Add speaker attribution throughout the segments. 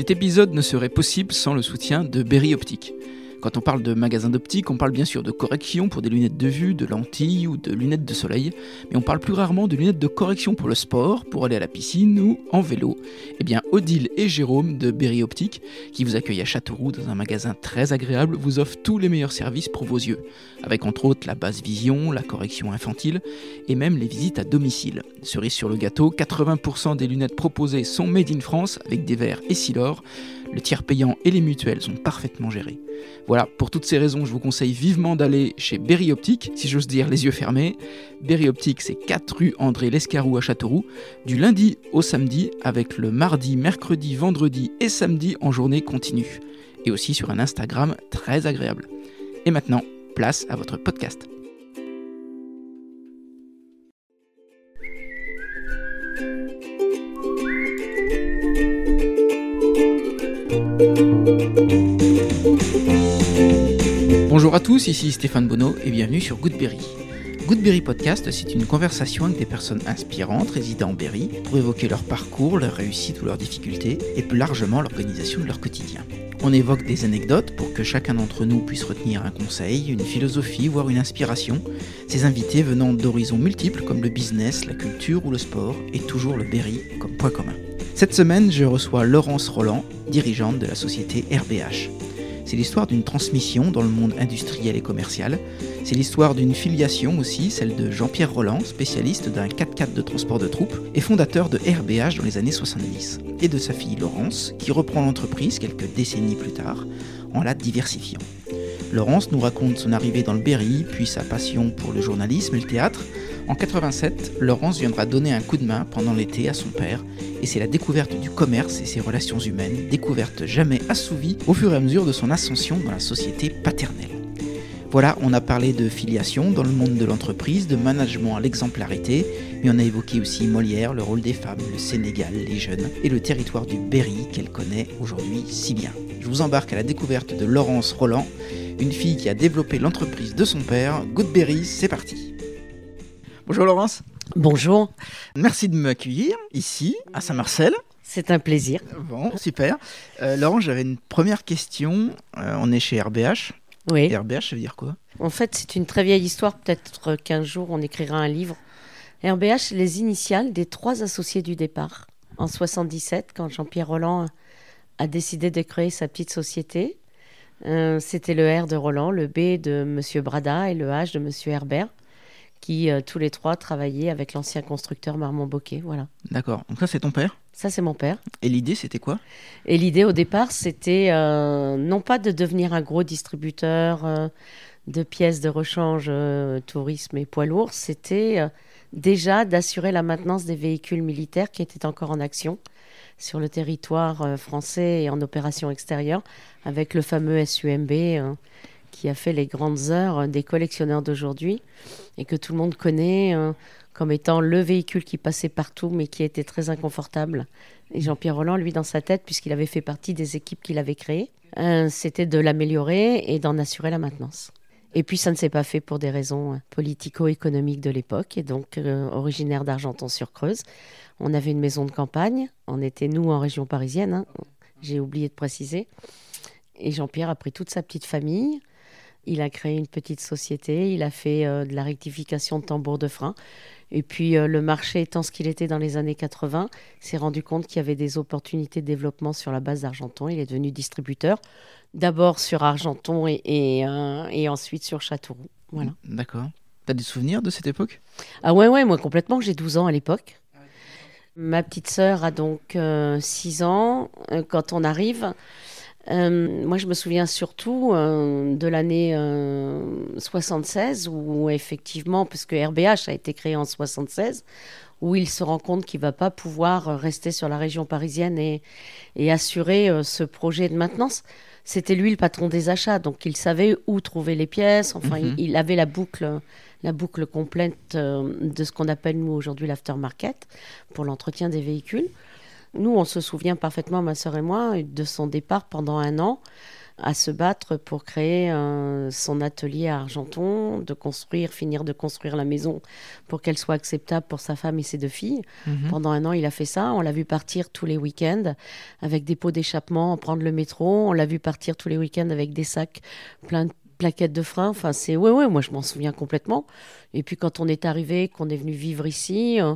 Speaker 1: Cet épisode ne serait possible sans le soutien de Berry Optique. Quand on parle de magasin d'optique, on parle bien sûr de correction pour des lunettes de vue, de lentilles ou de lunettes de soleil, mais on parle plus rarement de lunettes de correction pour le sport, pour aller à la piscine ou en vélo. Eh bien, Odile et Jérôme de Berry Optique, qui vous accueillent à Châteauroux dans un magasin très agréable, vous offrent tous les meilleurs services pour vos yeux, avec entre autres la basse vision, la correction infantile et même les visites à domicile. Cerise sur le gâteau, 80% des lunettes proposées sont made in France avec des verres et Silor. Le tiers payant et les mutuelles sont parfaitement gérés. Voilà, pour toutes ces raisons, je vous conseille vivement d'aller chez Berry Optique, si j'ose dire les yeux fermés. Berry Optique, c'est 4 rue André Lescarou à Châteauroux, du lundi au samedi, avec le mardi, mercredi, vendredi et samedi en journée continue. Et aussi sur un Instagram très agréable. Et maintenant, place à votre podcast. Bonjour à tous, ici Stéphane Bonneau et bienvenue sur Goodberry. Goodberry Podcast, c'est une conversation avec des personnes inspirantes résidant en Berry pour évoquer leur parcours, leurs réussites ou leurs difficultés et plus largement l'organisation de leur quotidien. On évoque des anecdotes pour que chacun d'entre nous puisse retenir un conseil, une philosophie, voire une inspiration, ces invités venant d'horizons multiples comme le business, la culture ou le sport et toujours le Berry comme point commun. Cette semaine, je reçois Laurence Roland, dirigeante de la société RBH. C'est l'histoire d'une transmission dans le monde industriel et commercial. C'est l'histoire d'une filiation aussi, celle de Jean-Pierre Roland, spécialiste d'un 4x4 de transport de troupes et fondateur de RBH dans les années 70. Et de sa fille Laurence, qui reprend l'entreprise quelques décennies plus tard en la diversifiant. Laurence nous raconte son arrivée dans le Berry, puis sa passion pour le journalisme et le théâtre. En 87, Laurence viendra donner un coup de main pendant l'été à son père, et c'est la découverte du commerce et ses relations humaines, découverte jamais assouvie au fur et à mesure de son ascension dans la société paternelle. Voilà, on a parlé de filiation dans le monde de l'entreprise, de management à l'exemplarité, mais on a évoqué aussi Molière, le rôle des femmes, le Sénégal, les jeunes et le territoire du Berry qu'elle connaît aujourd'hui si bien. Je vous embarque à la découverte de Laurence Roland, une fille qui a développé l'entreprise de son père. Goodberry, c'est parti. Bonjour Laurence.
Speaker 2: Bonjour.
Speaker 1: Merci de m'accueillir ici, à Saint-Marcel.
Speaker 2: C'est un plaisir.
Speaker 1: Bon, super. Euh, Laurence, j'avais une première question. Euh, on est chez RBH.
Speaker 2: Oui.
Speaker 1: Et RBH, ça veut dire quoi?
Speaker 2: En fait, c'est une très vieille histoire. Peut-être qu'un jour, on écrira un livre. RBH, les initiales des trois associés du départ. En 77, quand Jean-Pierre Roland a décidé de créer sa petite société, euh, c'était le R de Roland, le B de Monsieur Brada et le H de Monsieur Herbert, qui euh, tous les trois travaillaient avec l'ancien constructeur Marmont Boquet. Voilà.
Speaker 1: D'accord. Donc ça, c'est ton père?
Speaker 2: Ça, c'est mon père.
Speaker 1: Et l'idée, c'était quoi?
Speaker 2: Et l'idée au départ, c'était euh, non pas de devenir un gros distributeur euh, de pièces de rechange, tourisme et poids lourds, c'était déjà d'assurer la maintenance des véhicules militaires qui étaient encore en action sur le territoire français et en opération extérieure, avec le fameux SUMB qui a fait les grandes heures des collectionneurs d'aujourd'hui et que tout le monde connaît euh, comme étant le véhicule qui passait partout mais qui était très inconfortable. Et Jean-Pierre Roland, lui, dans sa tête, puisqu'il avait fait partie des équipes qu'il avait créées, euh, c'était de l'améliorer et d'en assurer la maintenance. Et puis ça ne s'est pas fait pour des raisons euh, politico-économiques de l'époque, et donc originaire d'Argenton-sur-Creuse. On avait une maison de campagne, on était nous en région parisienne, hein. j'ai oublié de préciser. Et Jean-Pierre a pris toute sa petite famille, il a créé une petite société, il a fait euh, de la rectification de tambours de frein. Et puis euh, le marché étant ce qu'il était dans les années 80, il s'est rendu compte qu'il y avait des opportunités de développement sur la base d'Argenton. Il est devenu distributeur, d'abord sur Argenton et, et, euh, et ensuite sur Châteauroux. Voilà.
Speaker 1: D'accord. T'as des souvenirs de cette époque?
Speaker 2: Ah ouais, ouais, moi complètement, j'ai 12 ans à l'époque. Ma petite sœur a donc 6 ans. Quand on arrive, euh, moi je me souviens surtout euh, de l'année euh, 76 où effectivement, parce que RBH a été créé en 76, où il se rend compte qu'il va pas pouvoir euh, rester sur la région parisienne et, et assurer euh, ce projet de maintenance. C'était lui le patron des achats, donc il savait où trouver les pièces. Enfin,
Speaker 1: Mhm.
Speaker 2: il, il avait la boucle, la boucle complète euh, de ce qu'on appelle nous aujourd'hui l'aftermarket pour l'entretien des véhicules. Nous, on se souvient parfaitement, ma sœur et moi, de son départ pendant un an à se battre pour créer son atelier à Argenton, de construire, finir de construire la maison pour qu'elle soit acceptable pour sa femme et ses deux filles. Mhm. Pendant un an, il a fait ça. On l'a vu partir tous les week-ends avec des pots d'échappement, prendre le métro. On l'a vu partir tous les week-ends avec des sacs pleins de plaquettes de frein. Enfin, c'est ouais, ouais, moi je m'en souviens complètement. Et puis quand on est arrivé, qu'on est venu vivre ici, euh,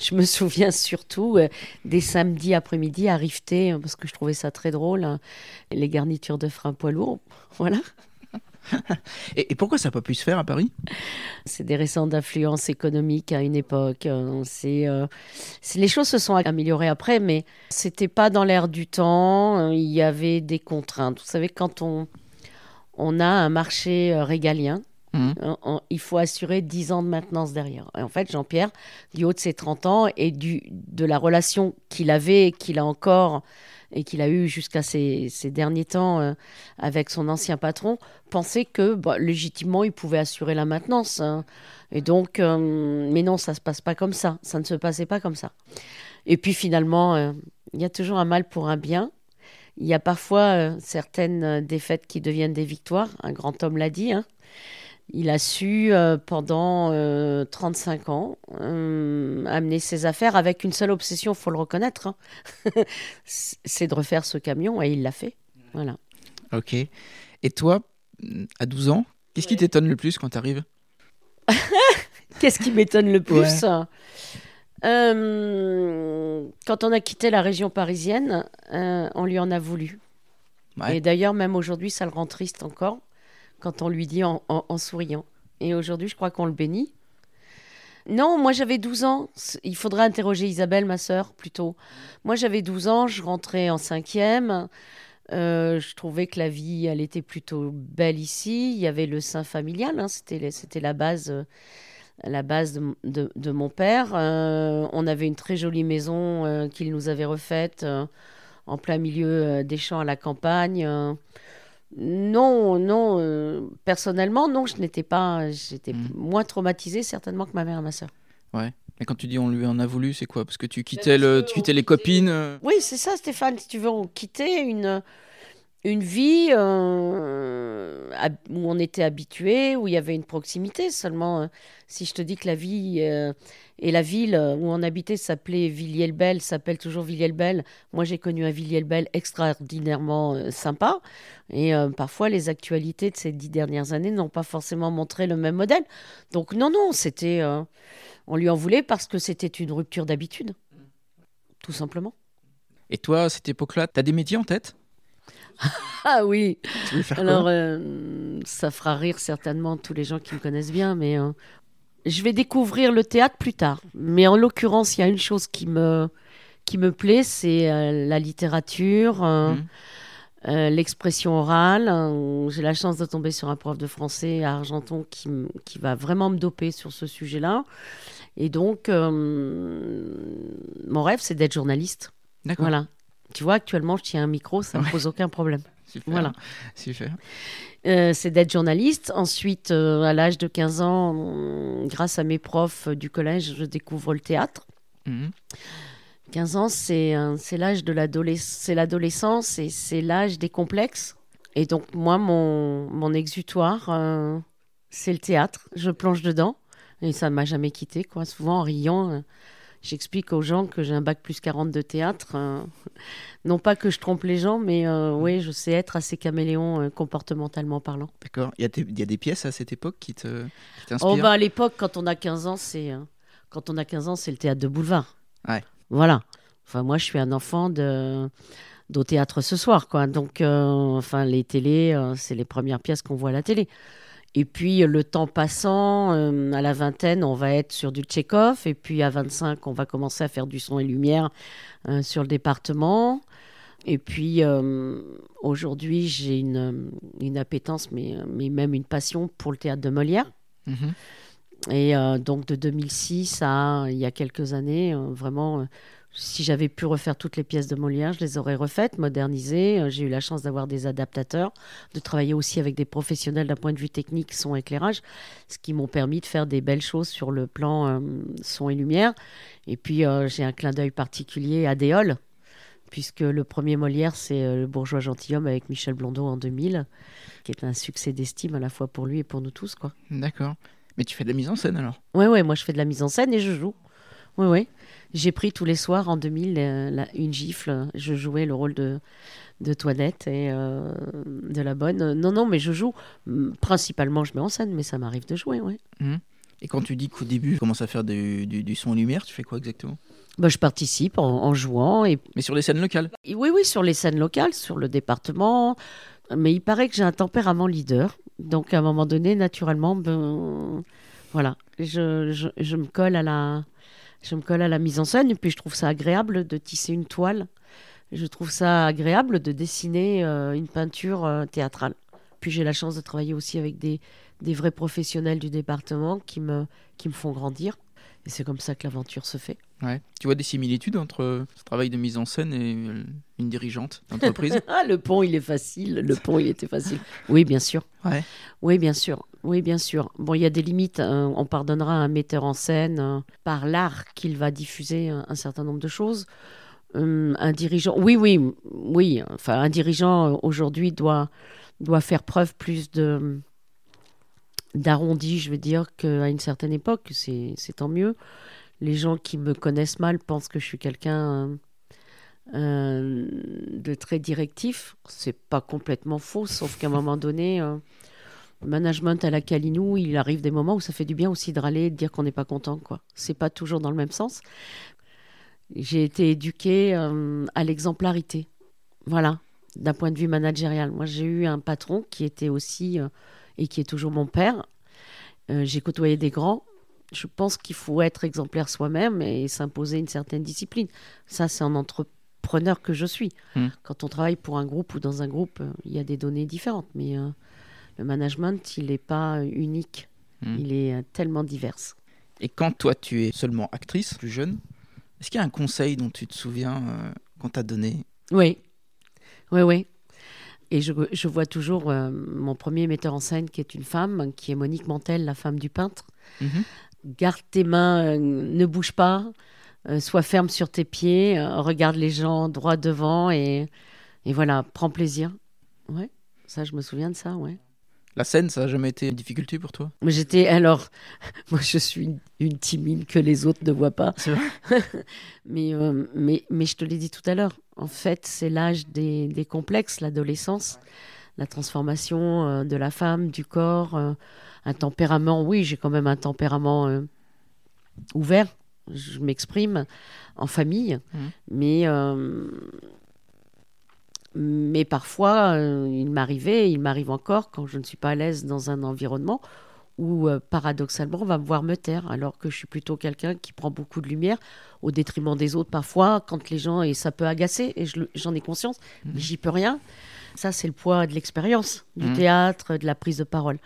Speaker 2: je me souviens surtout euh, des samedis après-midi à rifter, parce que je trouvais ça très drôle, hein, les garnitures de frein poids lourd. Voilà.
Speaker 1: et, pourquoi ça n'a pas pu se faire à Paris?
Speaker 2: C'est des récentes influences économiques à une époque. Hein. C'est, euh, les choses se sont améliorées après, mais c'était pas dans l'air du temps. Il y avait des contraintes. Vous savez, quand on, on a un marché euh, régalien. Mmh. il faut assurer 10 ans de maintenance derrière. Et en fait, Jean-Pierre, du haut de ses 30 ans et du, de la relation qu'il avait, qu'il a encore et qu'il a eu jusqu'à ces, derniers temps euh, avec son ancien patron, pensait que bah, légitimement il pouvait assurer la maintenance. Hein. Et donc, euh, mais non, ça se passe pas comme ça. Ça ne se passait pas comme ça. Et puis finalement, il y a toujours un mal pour un bien. Il y a parfois euh, certaines euh, défaites qui deviennent des victoires. Un grand homme l'a dit. Hein. Il a su euh, pendant 35 ans amener ses affaires avec une seule obsession, faut le reconnaître. Hein. C'est de refaire ce camion et il l'a fait. Voilà.
Speaker 1: Ok. Et toi, à 12 ans, qu'est-ce qui t'étonne le plus quand tu arrives
Speaker 2: Qu'est-ce qui m'étonne le plus? Euh, quand on a quitté la région parisienne, euh, on lui en a voulu. Et d'ailleurs, même aujourd'hui, ça le rend triste encore quand on lui dit en, souriant. Et aujourd'hui, je crois qu'on le bénit. Non, moi j'avais 12 ans. Il faudrait interroger Isabelle, ma sœur, plutôt. Moi j'avais 12 ans, je rentrais en cinquième. Euh, je trouvais que la vie, elle était plutôt belle ici. Il y avait le sein familial, hein. c'était la base la base de, mon père. Euh, on avait une très jolie maison euh, qu'il nous avait refaite euh, en plein milieu des champs à la campagne. Non, non, personnellement, non, je n'étais pas, j'étais hmm. moins traumatisée certainement que ma mère et ma soeur.
Speaker 1: Ouais. Mais quand tu dis on lui en a voulu, c'est quoi? Parce que tu quittais, le, tu quittais les copines
Speaker 2: Oui, c'est ça, Stéphane. Si tu veux, on quittait une, une vie euh, où on était habitué, où il y avait une proximité. Seulement, euh, si je te dis que la vie euh, et la ville où on habitait s'appelait Villiers-le-Bel, s'appelle toujours Villiers-le-Bel. Moi, j'ai connu un Villiers-le-Bel extraordinairement sympa. Et parfois, les actualités de ces dix dernières années n'ont pas forcément montré le même modèle. Donc, non, non, c'était. on lui en voulait parce que c'était une rupture d'habitude. Tout simplement.
Speaker 1: Et toi, à cette époque-là, tu as des métiers en tête?
Speaker 2: ah oui. Alors, euh, ça fera rire certainement tous les gens qui me connaissent bien, mais euh, je vais découvrir le théâtre plus tard. Mais en l'occurrence, il y a une chose qui me, qui me plaît, c'est euh, la littérature, mmh. l'expression orale. J'ai la chance de tomber sur un prof de français à Argenton qui, qui va vraiment me doper sur ce sujet-là. Et donc, mon rêve, c'est d'être journaliste. Voilà. Tu vois, actuellement, je tiens un micro, ça ne me pose aucun problème.
Speaker 1: Super.
Speaker 2: Voilà.
Speaker 1: Super.
Speaker 2: Euh, c'est d'être journaliste. Ensuite, euh, à l'âge de 15 ans, grâce à mes profs du collège, je découvre le théâtre. 15 mhm. ans, c'est l'âge de l'adolescence et c'est l'âge des complexes. Et donc, moi, mon, mon exutoire, euh, c'est le théâtre. Je plonge dedans. Et ça ne m'a jamais quitté, quoi. Souvent, en riant, j'explique aux gens que j'ai un bac plus 40 de théâtre. Euh, non pas que je trompe les gens, mais euh, oui, je sais être assez caméléon euh, comportementalement parlant.
Speaker 1: D'accord. Il y, a des pièces à cette époque qui t'inspirent
Speaker 2: Oh, bah, à l'époque, quand on a 15 ans, c'est quand on a 15 ans, c'est le théâtre de boulevard. Ouais. Voilà. Enfin, moi, je suis un enfant de d'au théâtre ce soir, quoi. Donc, enfin, les télés, c'est les premières pièces qu'on voit à la télé. Et puis, le temps passant, euh, à la vingtaine, on va être sur du Tchekhov. Et puis, à 25, on va commencer à faire du son et lumière euh, sur le département. Et puis, euh, aujourd'hui, j'ai une, une, appétence, mais, mais même une passion pour le théâtre de Molière. Mhm. Et donc, de 2006 à il y a quelques années, vraiment si j'avais pu refaire toutes les pièces de Molière, je les aurais refaites, modernisées. Euh, j'ai eu la chance d'avoir des adaptateurs, de travailler aussi avec des professionnels d'un point de vue technique, son éclairage, ce qui m'ont permis de faire des belles choses sur le plan euh, son et lumière. Et puis euh, j'ai un clin d'œil particulier à Déol, puisque le premier Molière, c'est Le bourgeois gentilhomme avec Michel Blondeau en 2000, qui est un succès d'estime à la fois pour lui et pour nous tous. quoi.
Speaker 1: D'accord. Mais tu fais de la mise en scène alors?
Speaker 2: Ouais, ouais, moi je fais de la mise en scène et je joue. Oui, oui. J'ai pris tous les soirs en 2000 euh, la- une gifle. Je jouais le rôle de, de Toinette et euh, de la bonne. Non, non, mais je joue. Hum, Principalement, je mets en scène, mais ça m'arrive de jouer, ouais.
Speaker 1: Et quand tu dis qu'au début, tu commences à faire du, du- du son lumière, tu fais quoi exactement?
Speaker 2: Bah, je participe en, en jouant. Et,
Speaker 1: Mais sur les scènes locales
Speaker 2: et oui, oui, sur les scènes locales, sur le département. Mais il paraît que j'ai un tempérament leader. Donc, à un moment donné, naturellement, ben, voilà, je, je, je me colle à la, je me colle à la mise en scène. Puis, je trouve ça agréable de tisser une toile. Je trouve ça agréable de dessiner euh, une peinture euh, théâtrale. Puis, j'ai la chance de travailler aussi avec des, des vrais professionnels du département qui me, qui me font grandir. Et c'est comme ça que l'aventure se fait.
Speaker 1: Ouais. Tu vois des similitudes entre ce travail de mise en scène et euh, une dirigeante d'entreprise
Speaker 2: Ah, le pont, il est facile. Le pont, il était facile. Oui, bien sûr.
Speaker 1: Ouais.
Speaker 2: Oui, bien sûr. Oui, bien sûr. Bon, il y a des limites. hein. On pardonnera à un metteur en scène euh, par l'art qu'il va diffuser un, un certain nombre de choses. Hum, un dirigeant, oui, oui, oui. Enfin, un dirigeant euh, aujourd'hui doit doit faire preuve plus de d'arrondi, je veux dire, qu'à une certaine époque. C'est tant mieux. Les gens qui me connaissent mal pensent que je suis quelqu'un euh, euh, de très directif. C'est pas complètement faux, sauf qu'à un moment donné, euh, management à la Calinou, il arrive des moments où ça fait du bien aussi de râler et de dire qu'on n'est pas content. quoi. C'est pas toujours dans le même sens. J'ai été éduquée à l'exemplarité. Voilà, d'un point de vue managérial. Moi, j'ai eu un patron qui était aussi, et qui est toujours mon père. Euh, j'ai côtoyé des grands. Je pense qu'il faut être exemplaire soi-même et s'imposer une certaine discipline. Ça, c'est en entrepreneur que je suis.
Speaker 1: Mm.
Speaker 2: Quand on travaille pour un groupe ou dans un groupe, euh, il y a des données différentes. Mais euh, le management, il n'est pas unique.
Speaker 1: Mm.
Speaker 2: Il est tellement divers.
Speaker 1: Et quand toi, tu es seulement actrice, plus jeune, est-ce qu'il y a un conseil dont tu te souviens euh, qu'on t'a donné?
Speaker 2: Oui, oui, oui. Et je, je vois toujours euh, mon premier metteur en scène qui est une femme, qui est Monique Mantel, la femme du peintre.
Speaker 1: Mhm.
Speaker 2: Garde tes mains, euh, ne bouge pas, euh, sois ferme sur tes pieds, regarde les gens droit devant et, et voilà, prends plaisir. Ouais, ça, je me souviens de ça, ouais.
Speaker 1: La scène, ça n'a jamais été une difficulté pour toi?
Speaker 2: Mais j'étais alors, moi je suis une, une timide que les autres ne voient pas.
Speaker 1: C'est vrai?
Speaker 2: Mais, euh, mais, mais je te l'ai dit tout à l'heure, en fait, c'est l'âge des, des complexes, l'adolescence, la transformation euh, de la femme, du corps, euh, un tempérament. Oui, j'ai quand même un tempérament ouvert, je m'exprime en famille,
Speaker 1: Mhm.
Speaker 2: mais, mais parfois, euh, il m'arrivait, il m'arrive encore, quand je ne suis pas à l'aise dans un environnement, où euh, paradoxalement, on va me voir me taire, alors que je suis plutôt quelqu'un qui prend beaucoup de lumière, au détriment des autres parfois, quand les gens, et ça peut agacer, et je j'en ai conscience, mais j'y peux rien. Ça, c'est le poids de l'expérience, du
Speaker 1: Mhm.
Speaker 2: théâtre, de la prise de parole.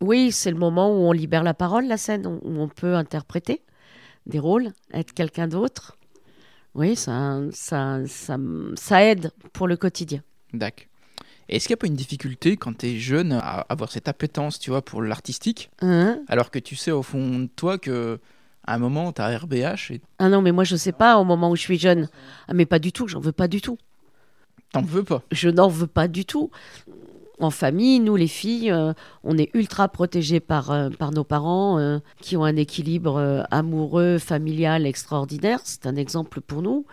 Speaker 2: Oui, c'est le moment où on libère la parole, la scène, où on peut interpréter des rôles, être quelqu'un d'autre. Oui, ça, ça, ça, ça aide pour le quotidien.
Speaker 1: D'accord. Est-ce qu'il n'y a pas une difficulté quand tu es jeune à avoir cette appétence, tu vois, pour l'artistique,
Speaker 2: Hein?
Speaker 1: Alors que tu sais au fond de toi que à un moment, tu as RBH et
Speaker 2: ah non, mais moi, je sais pas au moment où je suis jeune. Ah, mais pas du tout, j'en veux pas du tout.
Speaker 1: t'en veux pas?
Speaker 2: Je n'en veux pas du tout. En famille, nous les filles, euh, on est ultra protégées par, euh, par nos parents euh, qui ont un équilibre amoureux, familial extraordinaire. C'est un exemple pour nous.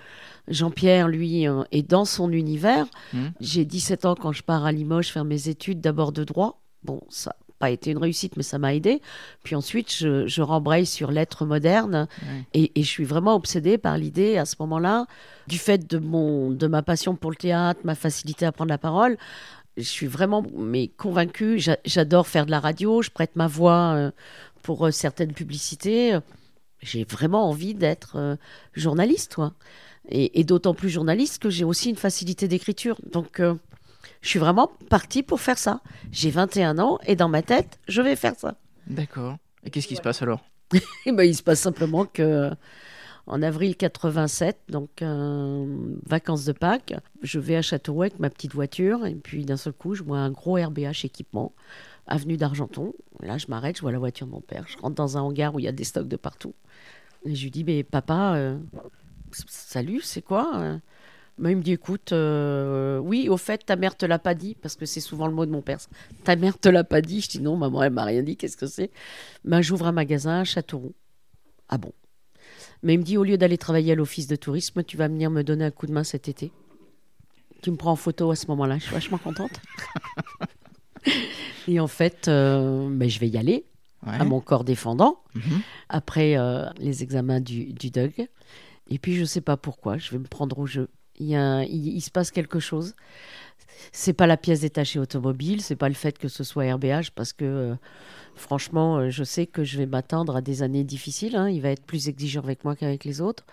Speaker 2: Jean-Pierre, lui, est dans son univers.
Speaker 1: Mhm.
Speaker 2: J'ai 17 ans quand je pars à Limoges faire mes études d'abord de droit. Bon, ça n'a pas été une réussite, mais ça m'a aidé. Puis ensuite, je, je rembraye sur l'être moderne.
Speaker 1: Ouais.
Speaker 2: Et, et je suis vraiment obsédée par l'idée, à ce moment-là, du fait de, mon, de ma passion pour le théâtre, ma facilité à prendre la parole, je suis vraiment mais convaincue. J'a- J'adore faire de la radio, je prête ma voix euh, pour euh, certaines publicités. J'ai vraiment envie d'être euh, journaliste, toi. Et, et d'autant plus journaliste que j'ai aussi une facilité d'écriture. Donc, euh, je suis vraiment partie pour faire ça. J'ai 21 ans et dans ma tête, je vais faire ça.
Speaker 1: D'accord. Et qu'est-ce qui se passe alors?
Speaker 2: Et ben, il se passe simplement que en avril 87, donc euh, vacances de Pâques, je vais à Châteauroux avec ma petite voiture et puis d'un seul coup, je vois un gros RBH équipement, avenue d'Argenton. Là, je m'arrête, je vois la voiture de mon père. Je rentre dans un hangar où il y a des stocks de partout. Et je lui dis, mais papa, euh, salut, c'est quoi euh? Mais il me dit, écoute, oui, au fait, ta mère te l'a pas dit, parce que c'est souvent le mot de mon père. Ta mère te l'a pas dit. Je dis, non, maman, elle m'a rien dit, qu'est-ce que c'est? Ben, J'ouvre un magasin à Châteauroux. Ah bon Mais il me dit, au lieu d'aller travailler à l'office de tourisme, tu vas venir me donner un coup de main cet été. Tu me prends en photo à ce moment-là, je suis vachement contente. Et en fait, euh, ben, je vais y aller
Speaker 1: Ouais.
Speaker 2: à mon corps défendant
Speaker 1: Mhm.
Speaker 2: après euh, les examens du, du DUG. Et puis, je sais pas pourquoi, je vais me prendre au jeu. Il, y a un- il, il se passe quelque chose. C'est pas la pièce détachée automobile, c'est pas le fait que ce soit RBH, parce que euh, franchement, euh, je sais que je vais m'attendre à des années difficiles. hein. Il va être plus exigeant avec moi qu'avec les autres.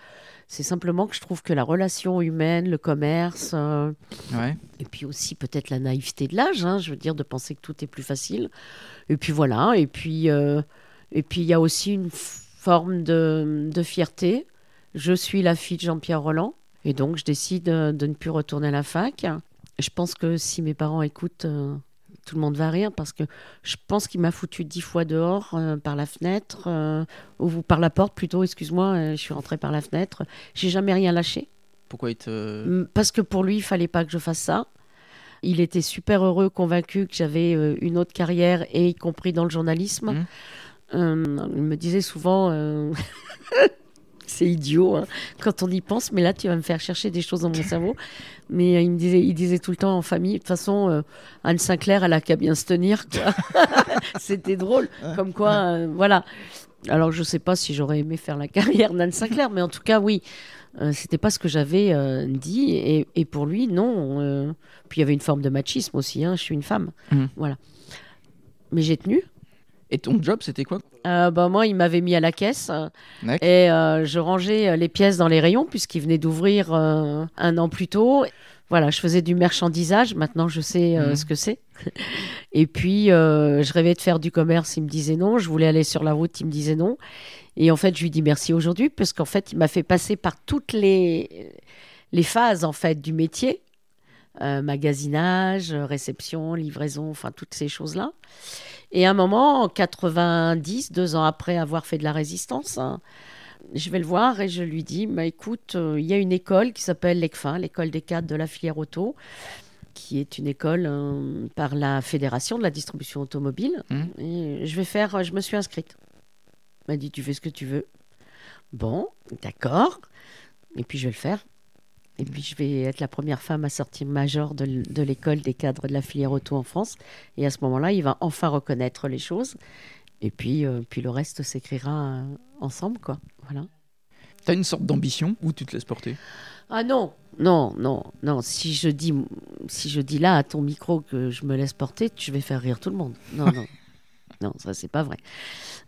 Speaker 2: C'est simplement que je trouve que la relation humaine, le commerce, euh,
Speaker 1: Ouais.
Speaker 2: et puis aussi peut-être la naïveté de l'âge, hein, je veux dire, de penser que tout est plus facile. Et puis voilà, et puis et puis il y a aussi une forme de, de fierté. Je suis la fille de Jean-Pierre Roland, et donc je décide de ne plus retourner à la fac. Je pense que si mes parents écoutent, euh, tout le monde va rire, parce que je pense qu'il m'a foutu dix fois dehors euh, par la fenêtre, euh, ou par la porte plutôt, excuse-moi, euh, je suis rentrée par la fenêtre. J'ai jamais rien lâché.
Speaker 1: Pourquoi il te.
Speaker 2: Parce que pour lui, il fallait pas que je fasse ça. Il était super heureux, convaincu que j'avais une autre carrière, et y compris dans le journalisme. Euh, il me disait souvent, c'est idiot hein, quand on y pense, mais là tu vas me faire chercher des choses dans mon cerveau. Mais euh, il me disait, il disait tout le temps en famille, de toute façon, euh, Anne Sinclair, elle a qu'à bien se tenir. C'était drôle, comme quoi, euh, voilà. Alors je sais pas si j'aurais aimé faire la carrière d'Anne Sinclair, mais en tout cas oui, euh, c'était pas ce que j'avais euh, dit. Et, et pour lui, non. euh, Puis il y avait une forme de machisme aussi. hein, je suis une femme,
Speaker 1: Mhm.
Speaker 2: voilà. Mais j'ai tenu.
Speaker 1: Et ton job, c'était quoi
Speaker 2: Euh, bah, moi, il m'avait mis à la caisse et euh, je rangeais euh, les pièces dans les rayons puisqu'il venait d'ouvrir euh, un an plus tôt. Voilà, je faisais du marchandisage. Maintenant, je sais
Speaker 1: Mhm.
Speaker 2: ce que c'est. et puis, je rêvais de faire du commerce. Il me disait non. Je voulais aller sur la route. Il me disait non. Et en fait, je lui dis merci aujourd'hui parce qu'en fait, il m'a fait passer par toutes les, les phases en fait du métier. Magasinage, réception, livraison, enfin toutes ces choses-là. Et à un moment, en 90, deux ans après avoir fait de la résistance, hein, je vais le voir et je lui dis bah, écoute, euh, il y a une école qui s'appelle l'ECFA, l'école des cadres de la filière auto, qui est une école euh, par la Fédération de la distribution automobile.
Speaker 1: Mhm.
Speaker 2: Et je vais faire, je me suis inscrite. Il m'a dit tu fais ce que tu veux. Bon, d'accord. Et puis je vais le faire. Et puis je vais être la première femme à sortir major de, de l'école des cadres de la filière auto en France. Et à ce moment-là, il va enfin reconnaître les choses. Et puis, euh, puis le reste s'écrira euh, ensemble, quoi. Voilà.
Speaker 1: T'as une sorte d'ambition ou tu te laisses porter?
Speaker 2: Ah non, non, non, non. Si je dis, si je dis là à ton micro que je me laisse porter, je vais faire rire tout le monde. Non, non, non, ça c'est pas vrai.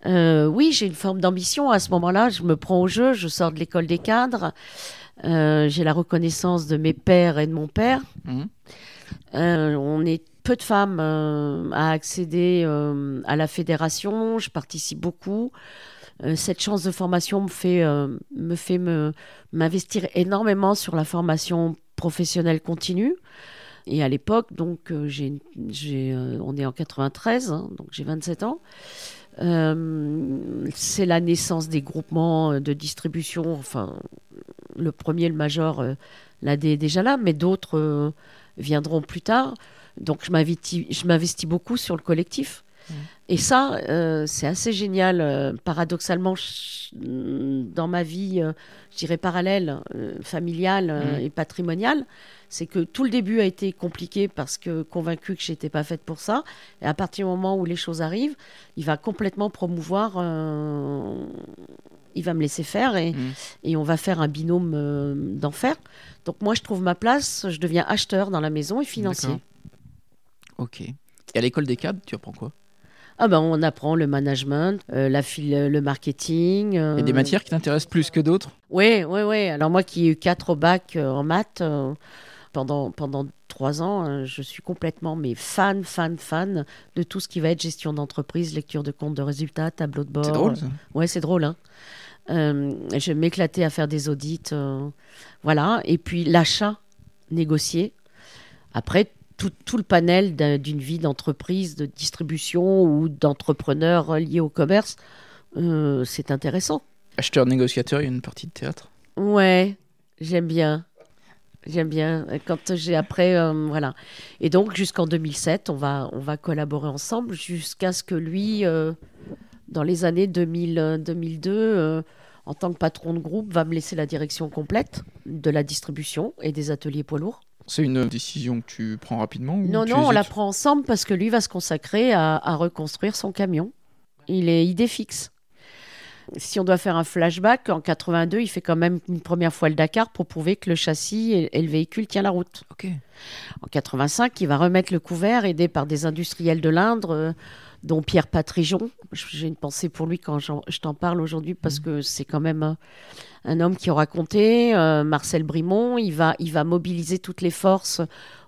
Speaker 2: Euh, oui, j'ai une forme d'ambition. À ce moment-là, je me prends au jeu. Je sors de l'école des cadres. Euh, j'ai la reconnaissance de mes pères et de mon père.
Speaker 1: Mhm.
Speaker 2: Euh, on est peu de femmes euh, à accéder à la fédération. Je participe beaucoup. Cette chance de formation me fait, me fait me, m'investir énormément sur la formation professionnelle continue. Et à l'époque, donc, j'ai, j'ai, on est en 93, hein, donc j'ai 27 ans. C'est la naissance des groupements de distribution. Enfin, le premier, le major, euh, est déjà là, mais d'autres euh, viendront plus tard. Donc, je m'investis, beaucoup sur le collectif. Et ça, euh, c'est assez génial. euh, paradoxalement, je- dans ma vie, euh, je dirais parallèle, familiale et patrimoniale, c'est que tout le début a été compliqué parce que convaincu que j'étais pas faite pour ça. Et à partir du moment où les choses arrivent, il va complètement promouvoir. Euh, il va me laisser faire et,
Speaker 1: Mhm.
Speaker 2: et on va faire un binôme euh, d'enfer. Donc moi, je trouve ma place. Je deviens acheteur dans la maison et financier.
Speaker 1: Ok. Et à l'école des cadres, tu apprends quoi?
Speaker 2: Ah ben, on apprend le management, euh, la file, le marketing.
Speaker 1: Il y a des matières qui t'intéressent plus que d'autres?
Speaker 2: Oui, oui, oui. Alors moi qui ai eu 4 au bac euh, en maths euh, pendant, pendant 3 ans, euh, je suis complètement mais fan, fan, fan de tout ce qui va être gestion d'entreprise, lecture de comptes de résultats, tableau de bord.
Speaker 1: C'est drôle ça
Speaker 2: Ouais, c'est drôle. Hein Euh, je m'éclatais à faire des audits. euh, voilà. Et puis l'achat négocié. Après, tout, tout le panel d'un- d'une vie d'entreprise, de distribution ou d'entrepreneur lié au commerce, euh, c'est intéressant.
Speaker 1: Acheteur-négociateur, il y a une partie de théâtre.
Speaker 2: Ouais, J'aime bien. J'aime bien. Quand j'ai après, euh, voilà. Et donc, jusqu'en 2007, on va, on va collaborer ensemble jusqu'à ce que lui, euh, dans les années 2000, 2002, euh, en tant que patron de groupe, va me laisser la direction complète de la distribution et des ateliers poids lourds.
Speaker 1: C'est une décision que tu prends rapidement ou
Speaker 2: Non, non, on la prend ensemble parce que lui va se consacrer à, à reconstruire son camion. Il est idée fixe. Si on doit faire un flashback, en 82, il fait quand même une première fois le Dakar pour prouver que le châssis et, et le véhicule tient la route.
Speaker 1: Ok.
Speaker 2: En 85, il va remettre le couvert, aidé par des industriels de l'Indre, euh, dont Pierre Patrijon. J'ai une pensée pour lui quand je t'en parle aujourd'hui, parce que c'est quand même un, un homme qui aura compté. Euh, Marcel Brimont, il va, il va mobiliser toutes les forces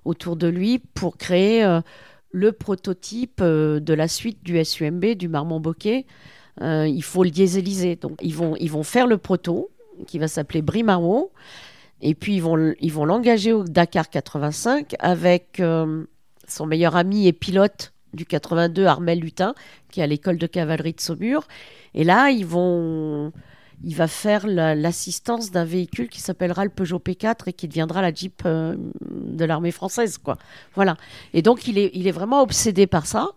Speaker 2: autour de lui pour créer euh, le prototype euh, de la suite du SUMB, du Marmont-Bocquet. Euh, il faut le dieseliser. Donc, ils vont, ils vont faire le proto, qui va s'appeler Brimaro. Et puis, ils vont, ils vont l'engager au Dakar 85 avec son meilleur ami et pilote du 82, Armel Lutin, qui est à l'école de cavalerie de Saumur. Et là, ils vont, il va faire la- l'assistance d'un véhicule qui s'appellera le Peugeot P4 et qui deviendra la Jeep euh, de l'armée française. Quoi. Voilà. Et donc, il est, il est vraiment obsédé par ça.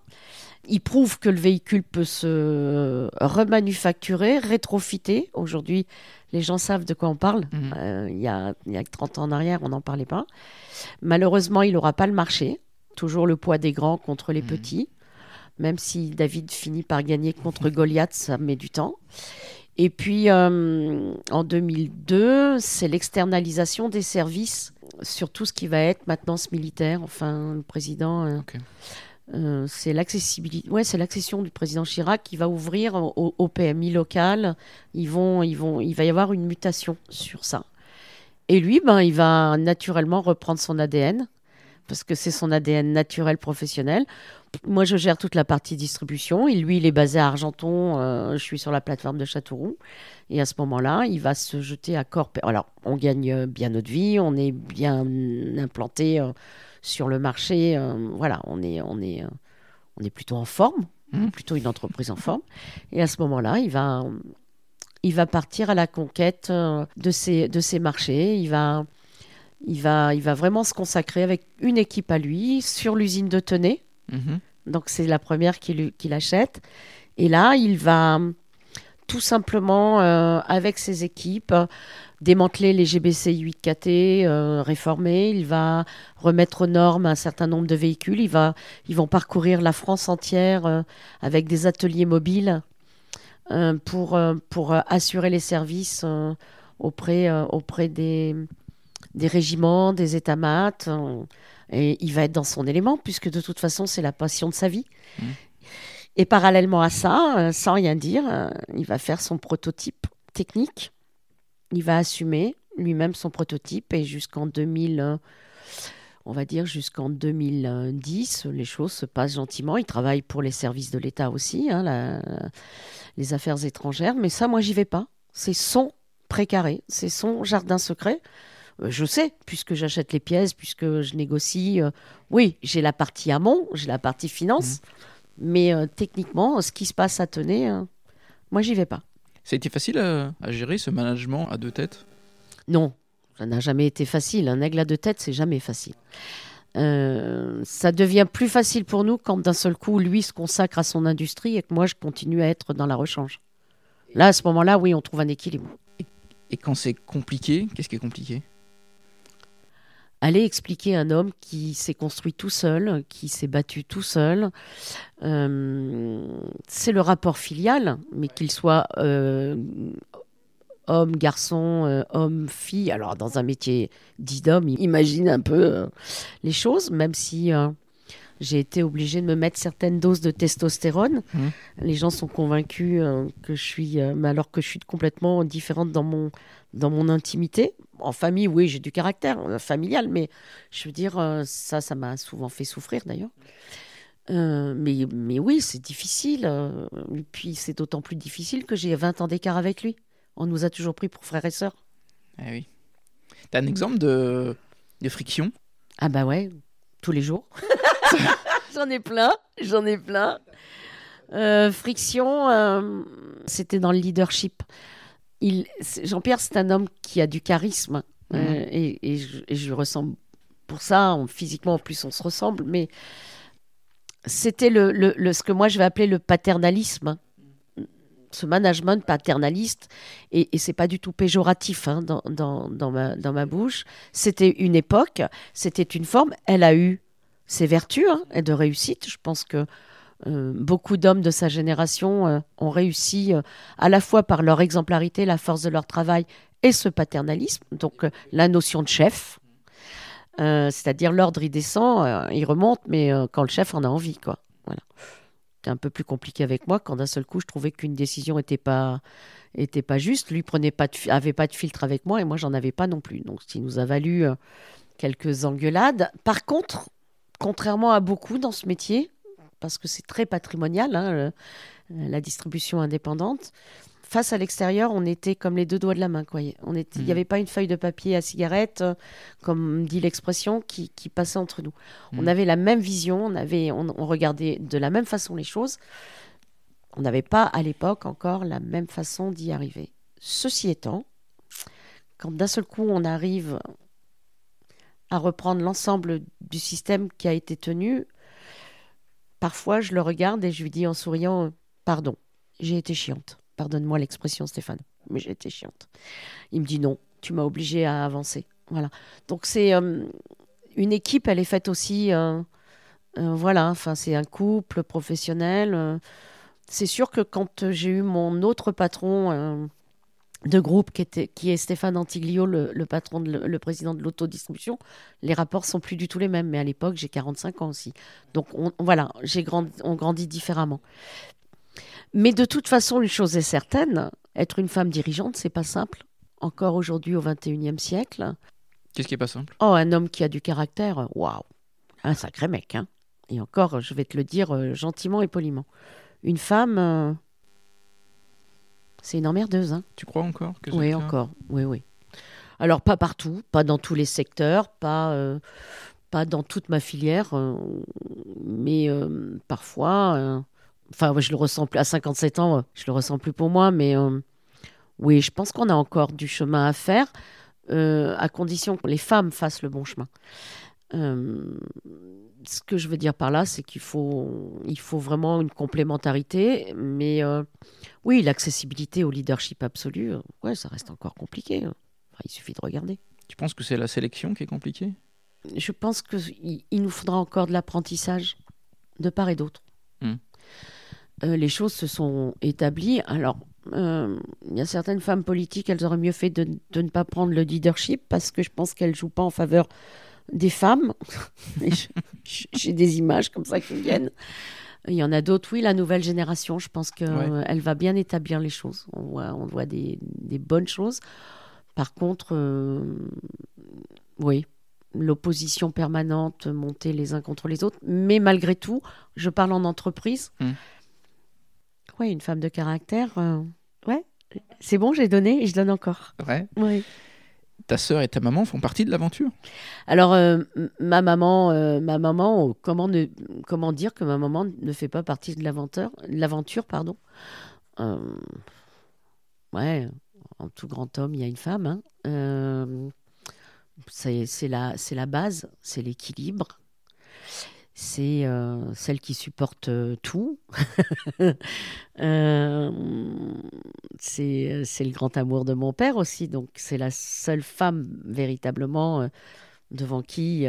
Speaker 2: Il prouve que le véhicule peut se remanufacturer, rétrofiter. Aujourd'hui, les gens savent de quoi on parle.
Speaker 1: Mhm.
Speaker 2: Euh, il, y a, il y a 30 ans en arrière, on n'en parlait pas. Malheureusement, il n'aura pas le marché. Toujours le poids des grands contre les
Speaker 1: Mhm.
Speaker 2: petits. Même si David finit par gagner contre Goliath, ça met du temps. Et puis, euh, en 2002, c'est l'externalisation des services sur tout ce qui va être maintenance militaire. Enfin, le président, euh, euh, c'est l'accessibilité. Ouais, c'est l'accession du président Chirac qui va ouvrir au, au PMI local. Ils vont, ils vont, il va y avoir une mutation sur ça. Et lui, ben, il va naturellement reprendre son ADN parce que c'est son ADN naturel professionnel. Moi, je gère toute la partie distribution. Et lui, il est basé à Argenton. euh, je suis sur la plateforme de Châteauroux. Et à ce moment-là, il va se jeter à corps. Alors, on gagne euh, bien notre vie. On est bien implanté euh, sur le marché. euh, voilà, on est, on est, on est plutôt en forme.
Speaker 1: Mhm.
Speaker 2: Plutôt une entreprise en forme. Et à ce moment-là, il va, il va partir à la conquête de ces, de ces marchés. Il va, il, va, il va vraiment se consacrer avec une équipe à lui sur l'usine de Tenay.
Speaker 1: Mhm.
Speaker 2: Donc c'est la première qu'il achète. Et là, il va tout simplement, euh, avec ses équipes, démanteler les GBC 8KT, euh, réformer. Il va remettre aux normes un certain nombre de véhicules. Il va, ils vont parcourir la France entière euh, avec des ateliers mobiles pour, pour assurer les services auprès, auprès des, des régiments, des états-maths. euh, et il va être dans son élément, puisque de toute façon, c'est la passion de sa vie.
Speaker 1: Mhm.
Speaker 2: Et parallèlement à ça, euh, sans rien dire, euh, il va faire son prototype technique. Il va assumer lui-même son prototype et jusqu'en 2000, euh, on va dire jusqu'en 2010, les choses se passent gentiment. Il travaille pour les services de l'État aussi, hein, la- les affaires étrangères. Mais ça, moi, j'y vais pas. C'est son précaré, c'est son jardin secret. Euh, Je sais, puisque j'achète les pièces, puisque je négocie. euh, oui, j'ai la partie amont, j'ai la partie finance, mais euh, techniquement, ce qui se passe à Tenay, moi, j'y vais pas.
Speaker 1: Ça a été facile à, à gérer ce management à deux têtes?
Speaker 2: Non, ça n'a jamais été facile. Un aigle à deux têtes, c'est jamais facile. Euh, ça devient plus facile pour nous quand d'un seul coup, lui se consacre à son industrie et que moi, je continue à être dans la rechange. Là, à ce moment-là, oui, on trouve un équilibre.
Speaker 1: Et quand c'est compliqué, qu'est-ce qui est compliqué?
Speaker 2: Aller expliquer un homme qui s'est construit tout seul, qui s'est battu tout seul. Euh, c'est le rapport filial, mais qu'il soit euh, homme, garçon, euh, homme, fille. Alors, dans un métier dit d'homme, imagine un peu les choses, même si j'ai été obligée de me mettre certaines doses de testostérone.
Speaker 1: Mhm.
Speaker 2: Les gens sont convaincus euh, que je suis, euh, mais alors que je suis complètement différente dans mon, dans mon intimité. En famille, oui, j'ai du caractère euh, familial, mais je veux dire, ça, ça m'a souvent fait souffrir d'ailleurs. Mais, mais oui, c'est difficile. et puis c'est d'autant plus difficile que j'ai 20 ans d'écart avec lui. On nous a toujours pris pour frères et sœurs.
Speaker 1: Ah oui. T'as un exemple de, de friction?
Speaker 2: Ah bah ouais, tous les jours. j'en ai plein, j'en ai plein. Euh, friction, euh, c'était dans le leadership. Jean-Pierre, c'est un homme qui a du charisme Euh, et, et, je, et je ressemble pour ça. on- physiquement, en plus, on se ressemble. Mais c'était le, le- le- ce que moi je vais appeler le paternalisme. hein. Ce management paternaliste, et, et c'est pas du tout péjoratif hein, dans, dans, dans ma, dans ma bouche. C'était une époque, c'était une forme. Elle a eu ses vertus hein, et de réussite. Je pense que euh, beaucoup d'hommes de sa génération euh, ont réussi euh, à la fois par leur exemplarité, la force de leur travail et ce paternalisme, donc la notion de chef. C'est-à-dire l'ordre, il descend, il remonte, mais quand le chef en a envie, quoi. Voilà. C'était un peu plus compliqué avec moi quand d'un seul coup je trouvais qu'une décision était pas était pas juste. Lui prenait pas de, avait pas de filtre avec moi et moi j'en avais pas non plus. Donc ce qui nous a valu quelques engueulades. Par contre, contrairement à beaucoup dans ce métier, parce que c'est très patrimonial, hein, le- la distribution indépendante. Face à l'extérieur, on était comme les deux doigts de la main. Quoi. On était, Il n'y
Speaker 1: Mhm.
Speaker 2: avait pas une feuille de papier à cigarette, euh, comme dit l'expression, qui, qui passait entre nous. On
Speaker 1: Mhm.
Speaker 2: avait la même vision, on, avait, on, on regardait de la même façon les choses. On n'avait pas à l'époque encore la même façon d'y arriver. Ceci étant, quand d'un seul coup on arrive à reprendre l'ensemble du système qui a été tenu, parfois je le regarde et je lui dis en souriant Pardon, j'ai été chiante. Pardonne-moi l'expression, Stéphane, mais j'ai été chiante. Il me dit non, tu m'as obligé à avancer. Voilà. Donc c'est euh, une équipe, elle est faite aussi. euh, euh, voilà, enfin c'est un couple professionnel. c'est sûr que quand j'ai eu mon autre patron de groupe qui, était, qui est Stéphane Antiglio, le, le patron, de, le, le président de l'autodistribution, les rapports sont plus du tout les mêmes. Mais à l'époque, j'ai 45 ans aussi. Donc on, voilà, j'ai grandi, on grandit différemment. Mais de toute façon, une chose est certaine, être une femme dirigeante, c'est pas simple. Encore aujourd'hui au 21e siècle.
Speaker 1: Qu'est-ce qui est pas simple?
Speaker 2: Oh, un homme qui a du caractère, waouh, un sacré mec. Hein. Et encore, je vais te le dire euh, gentiment et poliment. Une femme, euh, c'est une emmerdeuse. Hein.
Speaker 1: Tu crois encore que
Speaker 2: Oui, encore. Oui, oui. Alors, pas partout, pas dans tous les secteurs, pas, euh, pas dans toute ma filière, euh, mais euh, parfois. Enfin, ouais, je le ressens plus. À 57 ans, je le ressens plus pour moi, mais oui, je pense qu'on a encore du chemin à faire, à condition que les femmes fassent le bon chemin. Ce que je veux dire par là, c'est qu'il faut, il faut vraiment une complémentarité, mais euh, oui, l'accessibilité au leadership absolu, euh, ouais, ça reste encore compliqué. hein. Enfin, il suffit de regarder.
Speaker 1: Tu penses que c'est la sélection qui est compliquée?
Speaker 2: Je pense qu'il il nous faudra encore de l'apprentissage de part et d'autre.
Speaker 1: Hmm.
Speaker 2: Euh, les choses se sont établies. Alors, euh, il y a certaines femmes politiques, elles auraient mieux fait de, de ne pas prendre le leadership parce que je pense qu'elles jouent pas en faveur des femmes. J'ai des images comme ça qui viennent. Il y en a d'autres, oui, la nouvelle génération, je pense qu'elle
Speaker 1: Ouais.
Speaker 2: va bien établir les choses. On voit, on voit des, des bonnes choses. Par contre, euh, oui, l'opposition permanente, monter les uns contre les autres. Mais malgré tout, je parle en entreprise.
Speaker 1: Mm.
Speaker 2: Oui, une femme de caractère. euh, ouais, c'est bon, j'ai donné et je donne encore.
Speaker 1: Ouais.
Speaker 2: Oui.
Speaker 1: Ta sœur et ta maman font partie de l'aventure?
Speaker 2: Alors, euh, ma maman, euh, ma maman, euh, comment, dire que ma maman ne fait pas partie de l'aventure, l'aventure, pardon? Euh, ouais, en tout grand homme, il y a une femme. hein. C'est la base, c'est l'équilibre. C'est euh, celle qui supporte euh, tout. Euh, c'est, le grand amour de mon père aussi. Donc, c'est la seule femme véritablement devant qui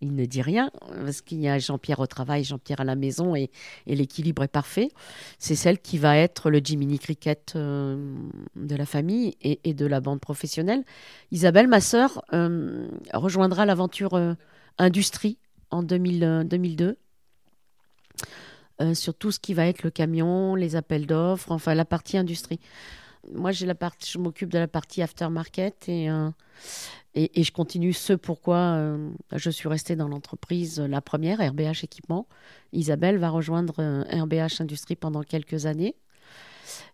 Speaker 2: il ne dit rien. Parce qu'il y a Jean-Pierre au travail, Jean-Pierre à la maison et, l'équilibre est parfait. C'est celle qui va être le Jiminy Cricket de la famille et, et de la bande professionnelle. Isabelle, ma sœur, rejoindra l'aventure industrie en 2000, euh, 2002. euh, sur tout ce qui va être le camion, les appels d'offres, enfin la partie industrie. Moi, je m'occupe de la partie aftermarket et, euh, et, et je continue ce pourquoi je suis restée dans l'entreprise, la première, RBH Équipement. Isabelle va rejoindre RBH Industrie pendant quelques années.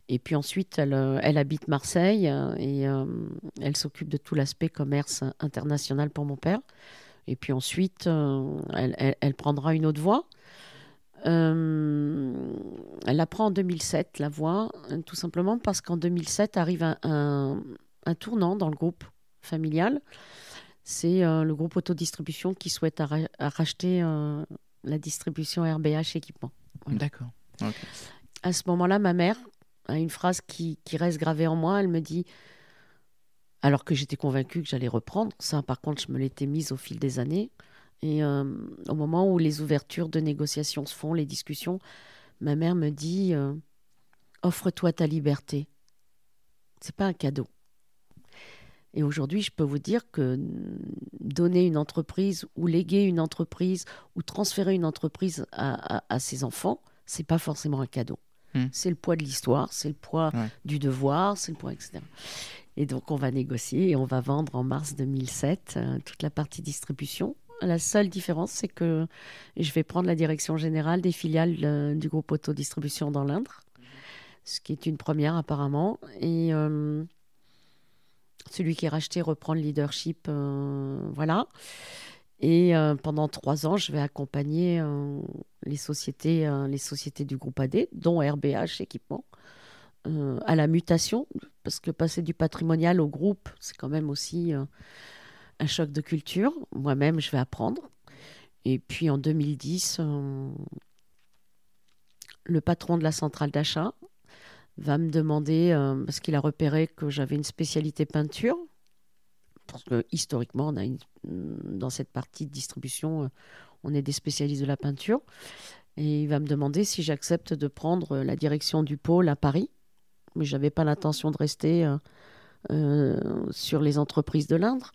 Speaker 2: Et puis ensuite, elle, habite Marseille et elle s'occupe de tout l'aspect commerce international pour mon père. Et puis ensuite, euh, elle, elle- elle prendra une autre voie. Euh, elle apprend en 2007, la voie, euh, tout simplement parce qu'en 2007 arrive un, un- un tournant dans le groupe familiale. C'est le groupe autodistribution qui souhaite racheter la distribution RBH équipement.
Speaker 1: D'accord.
Speaker 2: À ce moment-là, ma mère a une phrase qui, qui, reste gravée en moi. Elle me dit, alors que j'étais convaincue que j'allais reprendre, ça par contre je me l'étais mise au fil des années, et euh, au moment où les ouvertures de négociations se font, les discussions, ma mère me dit euh, offre-toi ta liberté. C'est pas un cadeau. Et aujourd'hui, je peux vous dire que donner une entreprise ou léguer une entreprise ou transférer une entreprise à, ses enfants, c'est pas forcément un cadeau. Hmm. C'est le poids de l'histoire, c'est le poids du devoir, c'est le poids, etc. Et donc, on va négocier et on va vendre en mars 2007 euh, toute la partie distribution. La seule différence, c'est que je vais prendre la direction générale des filiales euh, du groupe Autodistribution dans l'Indre, ce qui est une première apparemment. Et euh, celui qui est racheté reprend le leadership. voilà. Et pendant trois ans, je vais accompagner les, sociétés, les sociétés du groupe AD, dont RBH Équipement, euh, à la mutation, parce que passer du patrimonial au groupe, c'est quand même aussi euh, un choc de culture. Moi-même, je vais apprendre. Et puis en 2010, euh, le patron de la centrale d'achat va me demander, parce qu'il a repéré que j'avais une spécialité peinture, parce que historiquement, on a dans cette partie de distribution, on est des spécialistes de la peinture. Et il va me demander si j'accepte de prendre la direction du pôle à Paris mais je n'avais pas l'intention de rester euh, euh, sur les entreprises de l'Indre.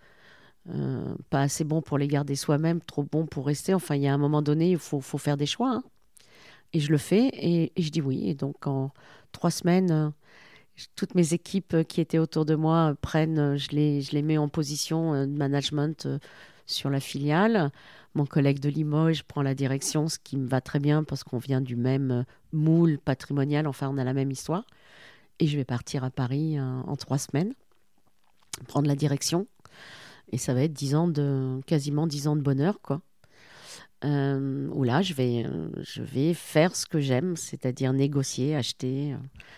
Speaker 2: Euh, pas assez bon pour les garder soi-même, trop bon pour rester. Enfin, il y a un moment donné, il faut, faire des choix. Hein. Et je le fais et, je dis oui. Et donc, en trois semaines, toutes mes équipes qui étaient autour de moi prennent, je les mets en position de management sur la filiale. Mon collègue de Limoges prend la direction, ce qui me va très bien parce qu'on vient du même moule patrimonial. Enfin, on a la même histoire. Et je vais partir à Paris euh, en trois semaines, prendre la direction. Et ça va être dix ans de, quasiment dix ans de bonheur, quoi. Euh, où là, je vais, euh, je vais faire ce que j'aime, c'est-à-dire négocier, acheter,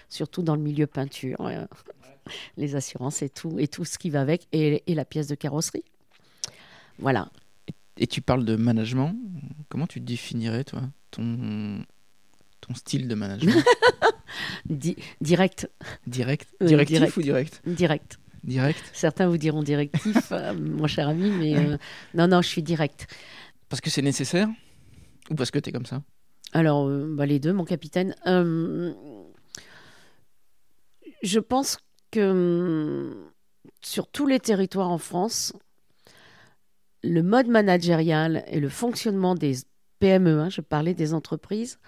Speaker 2: surtout dans le milieu peinture, les assurances et tout, et tout ce qui va avec, et, et la pièce de carrosserie. Voilà.
Speaker 1: Et tu parles de management. Comment tu définirais, toi, ton, ton style de management?
Speaker 2: Direct.
Speaker 1: Direct Directif ou direct
Speaker 2: Direct.
Speaker 1: Direct
Speaker 2: Certains vous diront directif, euh, mon cher ami, mais euh, non, non, je suis direct.
Speaker 1: Parce que c'est nécessaire Ou parce que tu es comme ça
Speaker 2: Alors, euh, bah, les deux, mon capitaine. je pense que sur tous les territoires en France, le mode managérial et le fonctionnement des PME, hein, je parlais des entreprises,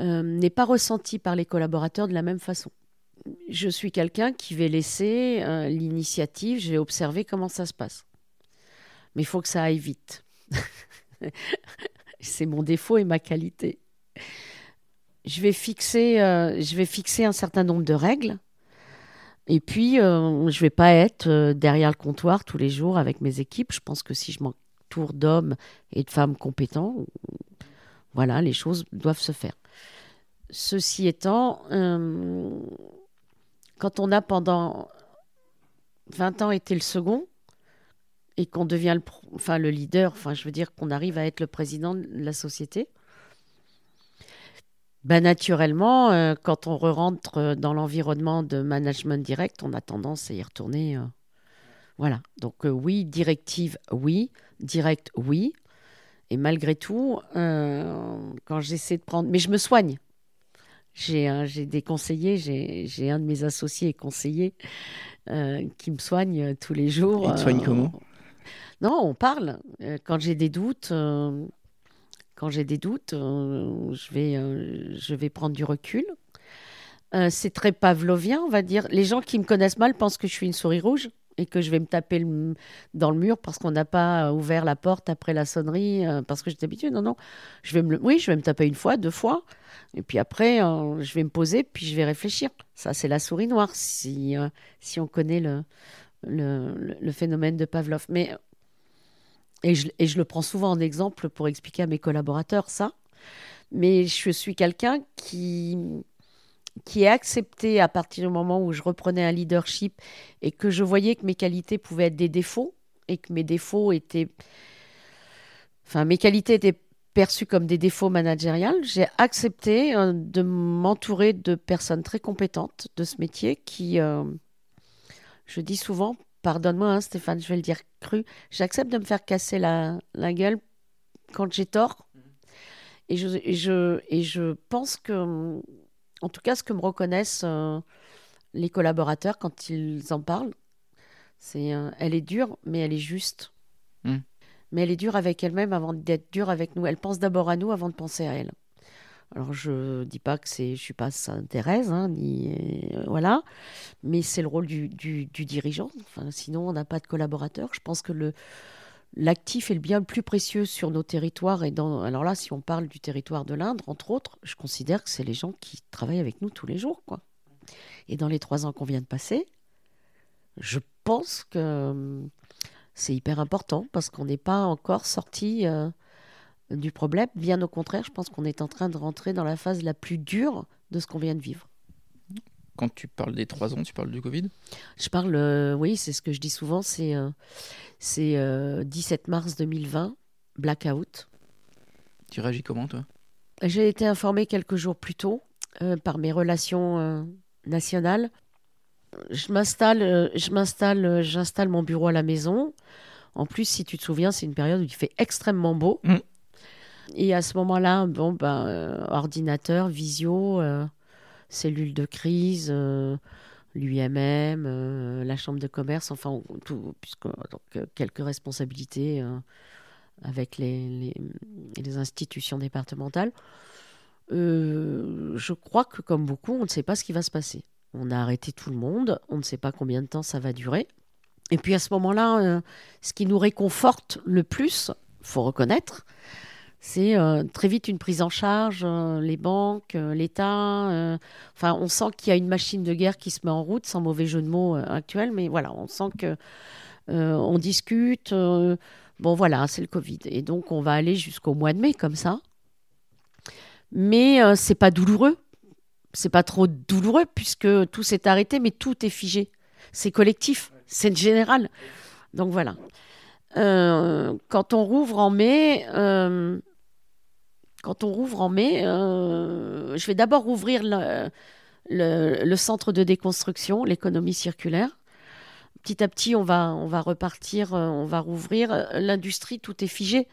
Speaker 2: euh, n'est pas ressenti par les collaborateurs de la même façon. Je suis quelqu'un qui va laisser euh, l'initiative, je vais observer comment ça se passe. Mais il faut que ça aille vite. C'est mon défaut et ma qualité. Je vais fixer, euh, je vais fixer un certain nombre de règles. Et puis, je ne vais pas être derrière le comptoir tous les jours avec mes équipes. Je pense que si je m'entoure d'hommes et de femmes compétents, voilà, les choses doivent se faire. Ceci étant, euh, quand on a pendant 20 ans été le second et qu'on devient le, enfin, le leader, enfin, je veux dire qu'on arrive à être le président de la société, ben naturellement, euh, quand on rentre dans l'environnement de management direct, on a tendance à y retourner. Euh, voilà. Donc oui, directive, oui. Direct, oui. Et malgré tout, quand j'essaie de prendre... Mais je me soigne j'ai des conseillers, j'ai un de mes associés conseillers euh, qui me soigne tous les jours.
Speaker 1: Il te soigne comment? Euh,
Speaker 2: Non, on parle. Euh, quand j'ai des doutes, quand j'ai des doutes, je, vais, je vais prendre du recul. c'est très pavlovien, on va dire. Les gens qui me connaissent mal pensent que je suis une souris rouge et que je vais me taper dans le mur parce qu'on n'a pas ouvert la porte après la sonnerie, parce que j'étais habituée. Non, non. Je vais me, oui, je vais me taper une fois, deux fois. Et puis après, euh, je vais me poser, puis je vais réfléchir. Ça, c'est la souris noire, si, euh, si on connaît le, le, le, phénomène de Pavlov. Mais, et je, et je le prends souvent en exemple pour expliquer à mes collaborateurs ça. Mais je suis quelqu'un qui, qui ai accepté à partir du moment où je reprenais un leadership et que je voyais que mes qualités pouvaient être des défauts et que mes défauts étaient. Enfin, mes qualités étaient perçues comme des défauts managériels, j'ai accepté euh, de m'entourer de personnes très compétentes de ce métier qui, euh, je dis souvent, pardonne-moi hein, Stéphane, je vais le dire cru, j'accepte de me faire casser la, la gueule quand j'ai tort. Et je, et je, et je pense que en tout cas, ce que me reconnaissent euh, les collaborateurs quand ils en parlent, c'est euh, elle est dure, mais elle est juste. Hmm. Mais elle est dure avec elle-même avant d'être dure avec nous. Elle pense d'abord à nous avant de penser à elle. Alors je dis pas que c'est, je suis pas Sainte Thérèse, hein, ni euh, voilà, mais c'est le rôle du, du, du dirigeant. Enfin, sinon, on n'a pas de collaborateurs. Je pense que le l'actif est le bien le plus précieux sur nos territoires. Et dans, alors là, si on parle du territoire de l'Indre, entre autres, je considère que c'est les gens qui travaillent avec nous tous les jours. Quoi. Et dans les trois ans qu'on vient de passer, je pense que hum, c'est hyper important parce qu'on n'est pas encore sorti euh, du problème. Bien au contraire, je pense qu'on est en train de rentrer dans la phase la plus dure de ce qu'on vient de vivre.
Speaker 1: Quand tu parles des trois ans, tu parles du Covid?
Speaker 2: Je parle, euh, oui, c'est ce que je dis souvent, c'est euh, c'est 17 euh, mars 2020, blackout.
Speaker 1: Tu réagis comment, toi?
Speaker 2: J'ai été informée quelques jours plus tôt par mes relations nationales. Je m'installe, je m'installe, j'installe mon bureau à la maison. En plus, si tu te souviens, c'est une période où il fait extrêmement beau. Mm. Et à ce moment-là, bon, ben, ordinateur, visio, cellules de crise, euh, l'UMM, euh, la Chambre de commerce, enfin, tout, puisque, donc, euh, quelques responsabilités avec les, les, institutions départementales. je crois que comme beaucoup, on ne sait pas ce qui va se passer. On a arrêté tout le monde, on ne sait pas combien de temps ça va durer. Et puis à ce moment-là, ce qui nous réconforte le plus, faut reconnaître, c'est euh, très vite une prise en charge, euh, les banques, euh, l'État. enfin, on sent qu'il y a une machine de guerre qui se met en route, sans mauvais jeu de mots actuel, mais voilà, on sent que on discute. bon, voilà, c'est le Covid, et donc on va aller jusqu'au mois de mai comme ça. Mais c'est pas douloureux, c'est pas trop douloureux puisque tout s'est arrêté, mais tout est figé. C'est collectif, c'est général. Donc voilà. quand on rouvre en mai, quand on rouvre en mai, euh, je vais d'abord ouvrir le, centre de déconstruction, l'économie circulaire. Petit à petit, on va, repartir, euh, on va rouvrir. L'industrie, tout est figé.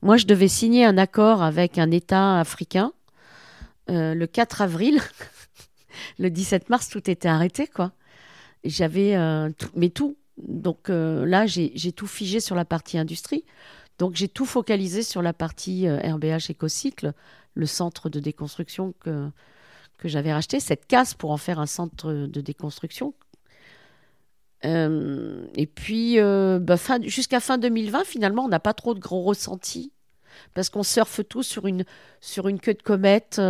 Speaker 2: Moi, je devais signer un accord avec un État africain euh, le 4 avril. le 17 mars, tout était arrêté, quoi. J'avais mais tout. Donc là, j'ai tout figé sur la partie industrie. Donc j'ai tout focalisé sur la partie RBH euh, Écocycle, le centre de déconstruction que, que j'avais racheté, cette case pour en faire un centre de déconstruction. Euh, et puis euh, bah, jusqu'à fin 2020, finalement, on n'a pas trop de gros ressentis parce qu'on surfe tout sur une, sur une queue de comète.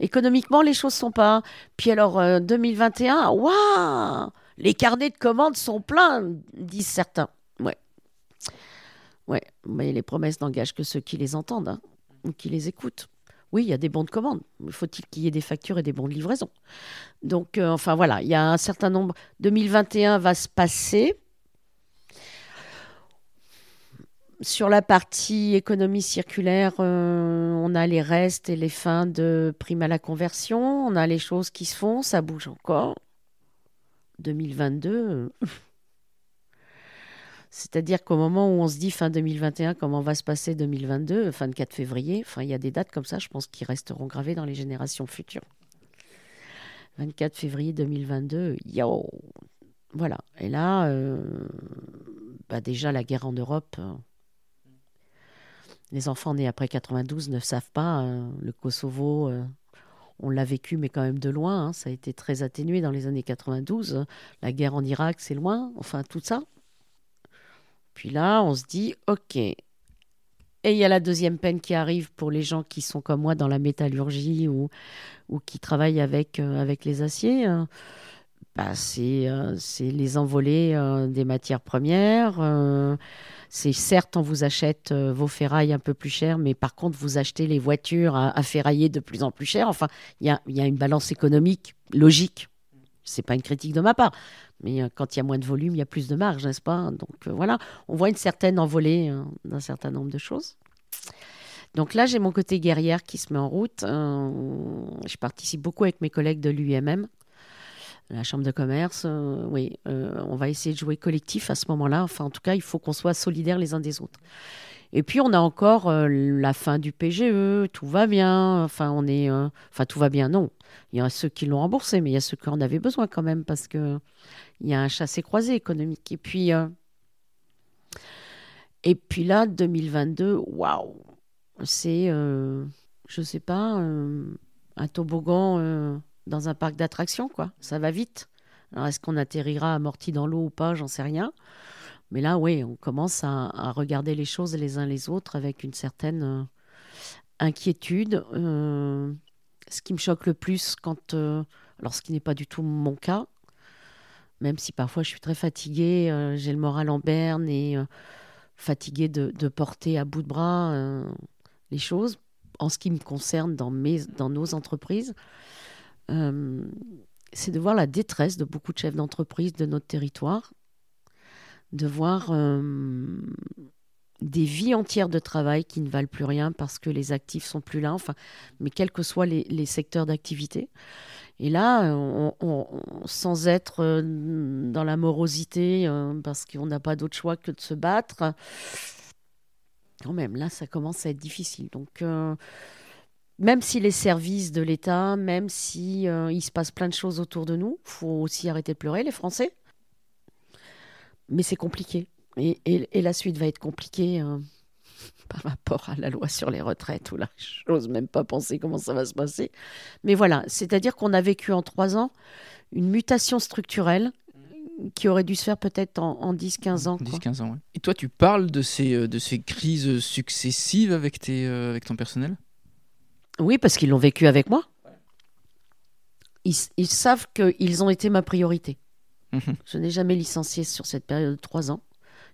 Speaker 2: économiquement, les choses sont pas. Puis alors, 2021, waouh Les carnets de commandes sont pleins, disent certains. Ouais. Ouais, mais les promesses n'engagent que ceux qui les entendent hein, ou qui les écoutent. Oui, il y a des bons de commande. Faut-il qu'il y ait des factures et des bons de livraison? Donc, euh, enfin voilà, il y a un certain nombre. 2021 va se passer. Sur la partie économie circulaire, euh, on a les restes et les fins de prime à la conversion. On a les choses qui se font, ça bouge encore. 2022. C'est-à-dire qu'au moment où on se dit fin 2021, comment va se passer 2022, fin de 4 février, enfin, il y a des dates comme ça, je pense, qui resteront gravées dans les générations futures. 24 février 2022, yo Voilà. Et là, euh, bah déjà, la guerre en Europe, euh, les enfants nés après 92 ne savent pas. Euh, le Kosovo, on l'a vécu, mais quand même de loin. Hein, ça a été très atténué dans les années 92. La guerre en Irak, c'est loin. Enfin, tout ça. Puis là, on se dit, OK. Et il y a la deuxième peine qui arrive pour les gens qui sont comme moi dans la métallurgie ou, qui travaillent avec, euh, les aciers. Hein. bah, c'est les envolées des matières premières. c'est certes, on vous achète vos ferrailles un peu plus chères, mais par contre, vous achetez les voitures à, ferrailler de plus en plus chères. Enfin, il y a, une balance économique logique. C'est pas une critique de ma part, mais quand il y a moins de volume, il y a plus de marge, n'est-ce pas? Donc voilà, on voit une certaine envolée d'un certain nombre de choses. Donc là, j'ai mon côté guerrière qui se met en route. je participe beaucoup avec mes collègues de l'UMM la chambre de commerce, euh, oui, euh, on va essayer de jouer collectif à ce moment-là. Enfin, en tout cas, il faut qu'on soit solidaires les uns des autres. Et puis, on a encore euh, la fin du PGE, tout va bien. Enfin, on est, enfin, tout va bien, non. Il y a ceux qui l'ont remboursé, mais il y a ceux qui en avaient besoin quand même parce que il y a un chassé-croisé économique. Et puis, et puis là, 2022, waouh, c'est, je sais pas, un toboggan dans un parc d'attractions, quoi. Ça va vite. Alors, est-ce qu'on atterrira amorti dans l'eau ou pas? J'en sais rien. Mais là, oui, on commence à, regarder les choses les uns les autres avec une certaine euh, inquiétude. Euh, ce qui me choque le plus, quand, euh, alors ce qui n'est pas du tout mon cas, même si parfois je suis très fatiguée, j'ai le moral en berne et fatiguée de, de, porter à bout de bras les choses, en ce qui me concerne dans, mes, dans nos entreprises, c'est de voir la détresse de beaucoup de chefs d'entreprise de notre territoire, de voir euh, des vies entières de travail qui ne valent plus rien parce que les actifs sont plus là, enfin, mais quels que soient les, secteurs d'activité. Et là, sans être euh, dans la morosité, parce qu'on n'a pas d'autre choix que de se battre, quand même, là, ça commence à être difficile. Donc, même si les services de l'État, même si euh, il se passe plein de choses autour de nous, faut aussi arrêter de pleurer, les Français. Mais c'est compliqué. Et, la suite va être compliquée euh, par rapport à la loi sur les retraites, où là, j'ose même pas penser comment ça va se passer. Mais voilà, c'est-à-dire qu'on a vécu en trois ans une mutation structurelle qui aurait dû se faire peut-être en, 10-15 ans.
Speaker 1: 10-15 ans, Et toi, tu parles de ces, euh, de ces crises successives avec, tes, avec ton personnel?
Speaker 2: Oui, parce qu'ils l'ont vécu avec moi. Ils, savent qu'ils ont été ma priorité. Mhm. Je n'ai jamais licencié sur cette période de trois ans.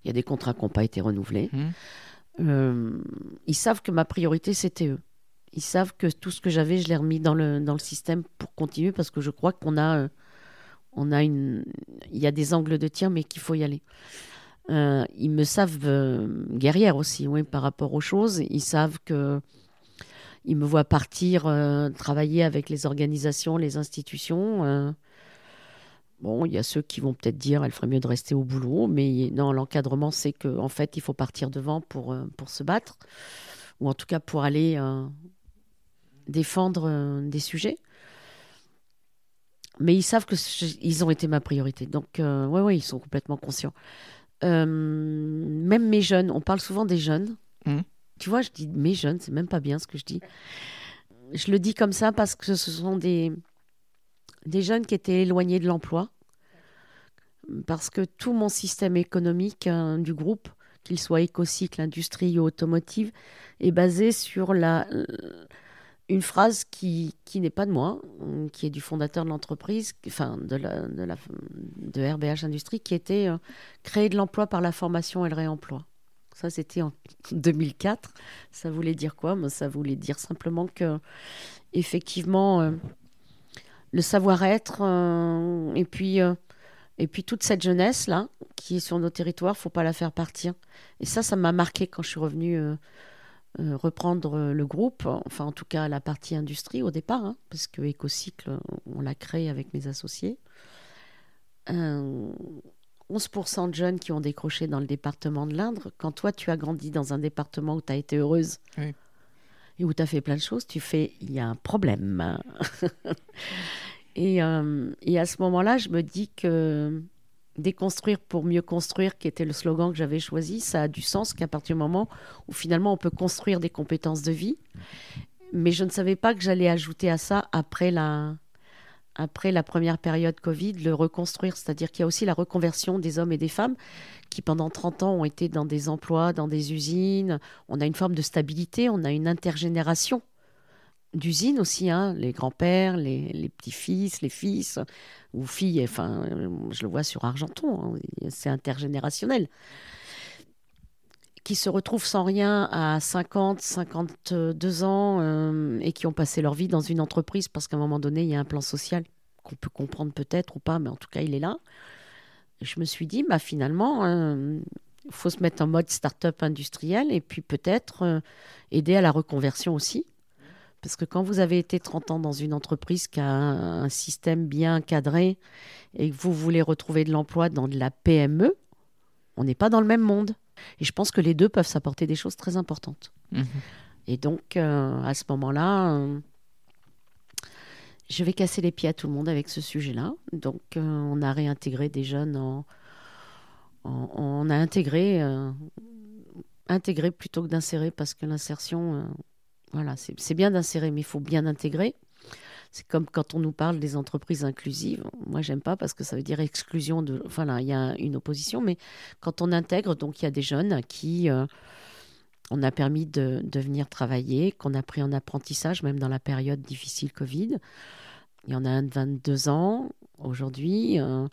Speaker 2: Il y a des contrats qui n'ont pas été renouvelés. Mhm. Euh, ils savent que ma priorité, c'était eux. Ils savent que tout ce que j'avais, je l'ai remis dans le, dans le système pour continuer parce que je crois qu'on a, euh, on a une, il y a des angles de tir, mais qu'il faut y aller. Euh, ils me savent guerrière aussi, oui, par rapport aux choses. Ils savent que ils me voient partir euh, travailler avec les organisations, les institutions. Euh. Bon, il y a ceux qui vont peut-être dire elle ferait mieux de rester au boulot, mais non, l'encadrement, c'est qu'en en fait, il faut partir devant pour, euh, pour se battre, ou en tout cas pour aller défendre des sujets. Mais ils savent qu'ils ont été ma priorité. Donc, oui, ouais, ouais, ils sont complètement conscients. même mes jeunes, on parle souvent des jeunes. Mmh. Tu vois, je dis mes jeunes, c'est même pas bien ce que je dis. Je le dis comme ça parce que ce sont des, des jeunes qui étaient éloignés de l'emploi. Parce que tout mon système économique hein, du groupe, qu'il soit écocycle, industrie ou automotive, est basé sur la, une phrase qui, n'est pas de moi, qui est du fondateur de l'entreprise, enfin de, RBH Industrie, qui était euh, créer de l'emploi par la formation et le réemploi. Ça, c'était en 2004. Ça voulait dire quoi? Ça voulait dire simplement que, effectivement, euh, le savoir-être euh, et puis euh, et puis toute cette jeunesse là qui est sur nos territoires, faut pas la faire partir. Et ça, ça m'a marqué quand je suis revenue reprendre le groupe, enfin en tout cas la partie industrie au départ, hein, parce que Écocycle, on l'a créé avec mes associés. 11% de jeunes qui ont décroché dans le département de l'Indre. Quand toi, tu as grandi dans un département où tu as été heureuse où tu as fait plein de choses, tu fais, il y a un problème. et, euh, et, à ce moment-là, je me dis que déconstruire pour mieux construire, qui était le slogan que j'avais choisi, ça a du sens qu'à partir du moment où finalement on peut construire des compétences de vie. Mais je ne savais pas que j'allais ajouter à ça après la, après la première période Covid, le reconstruire. C'est-à-dire qu'il y a aussi la reconversion des hommes et des femmes qui, pendant 30 ans, ont été dans des emplois, dans des usines. On a une forme de stabilité, on a une intergénération d'usine aussi, hein, les grands-pères, les, petits-fils, les fils ou filles. Enfin, je le vois sur Argenton, hein, c'est intergénérationnel qui se retrouvent sans rien à 50, 52 ans euh, et qui ont passé leur vie dans une entreprise parce qu'à un moment donné, il y a un plan social qu'on peut comprendre peut-être ou pas, mais en tout cas, il est là. je me suis dit, bah, finalement, il euh, faut se mettre en mode start-up industriel et puis peut-être euh, aider à la reconversion aussi. Parce que quand vous avez été 30 ans dans une entreprise qui a un, un système bien cadré et que vous voulez retrouver de l'emploi dans de la PME, on n'est pas dans le même monde. Et je pense que les deux peuvent s'apporter des choses très importantes. Mhm. Et donc, euh, à ce moment-là, euh, je vais casser les pieds à tout le monde avec ce sujet-là. Donc, euh, on a réintégré des jeunes en. on a intégré, intégré plutôt que d'insérer parce que l'insertion, voilà, c'est bien d'insérer, mais il faut bien intégrer. C'est comme quand on nous parle des entreprises inclusives. Moi, j'aime pas parce que ça veut dire exclusion de. Enfin, là, il y a une opposition, mais quand on intègre, donc il y a des jeunes qui euh, on a permis de, venir travailler, qu'on a pris en apprentissage, même dans la période difficile Covid. Il y en a un de 22 ans aujourd'hui euh,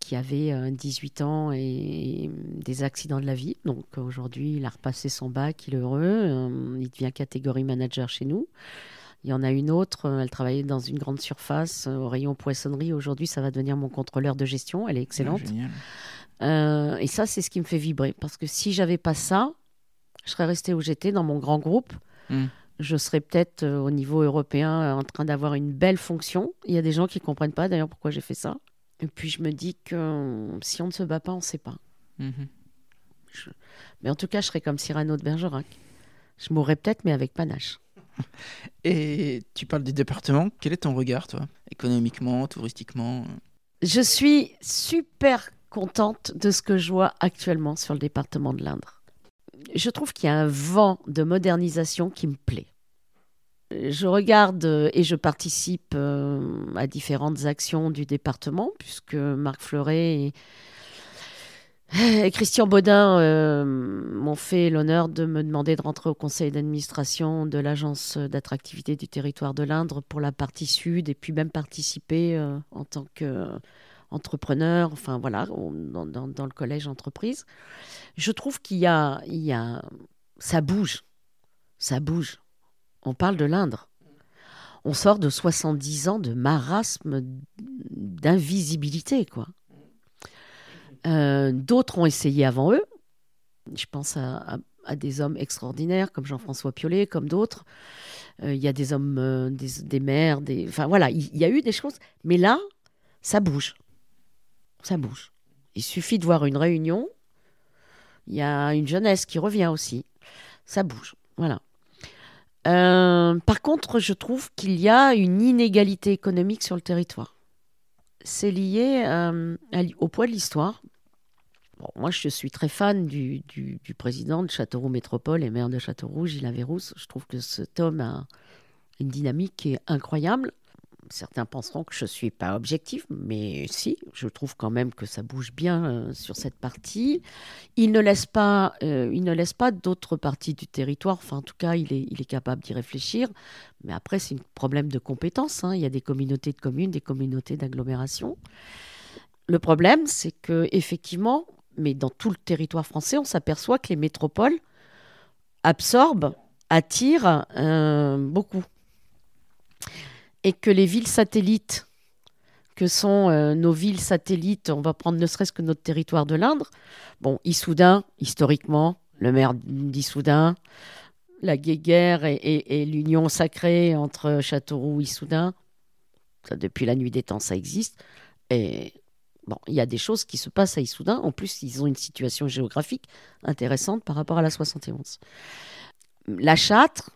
Speaker 2: qui avait 18 euh, ans et des accidents de la vie. Donc aujourd'hui, il a repassé son bac, il est heureux. il devient catégorie manager chez nous. Il y en a une autre, euh, elle travaillait dans une grande surface euh, au rayon poissonnerie. Aujourd'hui, ça va devenir mon contrôleur de gestion. Elle est excellente. Euh, et ça, c'est ce qui me fait vibrer. Parce que si j'avais pas ça, je serais restée où j'étais, dans mon grand groupe. Hmm. Je serais peut-être au niveau européen en train d'avoir une belle fonction. Il y a des gens qui ne comprennent pas d'ailleurs pourquoi j'ai fait ça. Et puis je me dis que si on ne se bat pas, on ne sait pas. Mhm. Mais en tout cas, je serais comme Cyrano de Bergerac. Je mourrais peut-être, mais avec panache.
Speaker 1: Et tu parles des départements. Quel est ton regard, toi, économiquement, touristiquement
Speaker 2: Je suis super contente de ce que je vois actuellement sur le département de l'Indre. Je trouve qu'il y a un vent de modernisation qui me plaît. Je regarde et je participe euh, à différentes actions du département, puisque Marc Fleuret Christian Baudin euh, m'ont fait l'honneur de me demander de rentrer au conseil d'administration de l'agence d'attractivité du territoire de l'Indre pour la partie sud et puis même participer euh, en tant qu'entrepreneur, enfin voilà, dans, le collège entreprise. Je trouve qu'il y a, il y a, ça bouge, ça bouge. On parle de l'Indre. On sort de 70 ans de marasme, d'invisibilité, quoi. Euh, d'autres ont essayé avant eux. Je pense à, des hommes extraordinaires comme Jean-François Piolet, comme d'autres. Euh, il y a des hommes, euh, des, des, maires, des... enfin voilà, il y, a eu des choses. Mais là, ça bouge. Ça bouge. Il suffit de voir une réunion. Il y a une jeunesse qui revient aussi. Ça bouge. Voilà. par contre, je trouve qu'il y a une inégalité économique sur le territoire. C'est lié au poids de l'histoire moi, je suis très fan du, président de Châteauroux Métropole et maire de Châteauroux, Gilles Averrousse. Je trouve que cet homme a une dynamique qui est incroyable. Certains penseront que je ne suis pas objectif, mais si, je trouve quand même que ça bouge bien euh, sur cette partie. Il ne laisse pas, euh, il ne laisse pas d'autres parties du territoire. Enfin, en tout cas, il est, capable d'y réfléchir. Mais après, c'est un problème de compétences. Hein. Il y a des communautés de communes, des communautés d'agglomération. Le problème, c'est que effectivement, mais dans tout le territoire français, on s'aperçoit que les métropoles absorbent, attirent euh, beaucoup. Et que les villes satellites, que sont euh, nos villes satellites, on va prendre ne serait-ce que notre territoire de l'Indre, bon, Issoudun, historiquement, le maire d'Issoudun, la guéguerre et, l'union sacrée entre Châteauroux et Issoudun, ça, depuis la nuit des temps, ça existe. Et Bon, il y a des choses qui se passent à Issoudun. En plus, ils ont une situation géographique intéressante par rapport à la 71. La Châtre,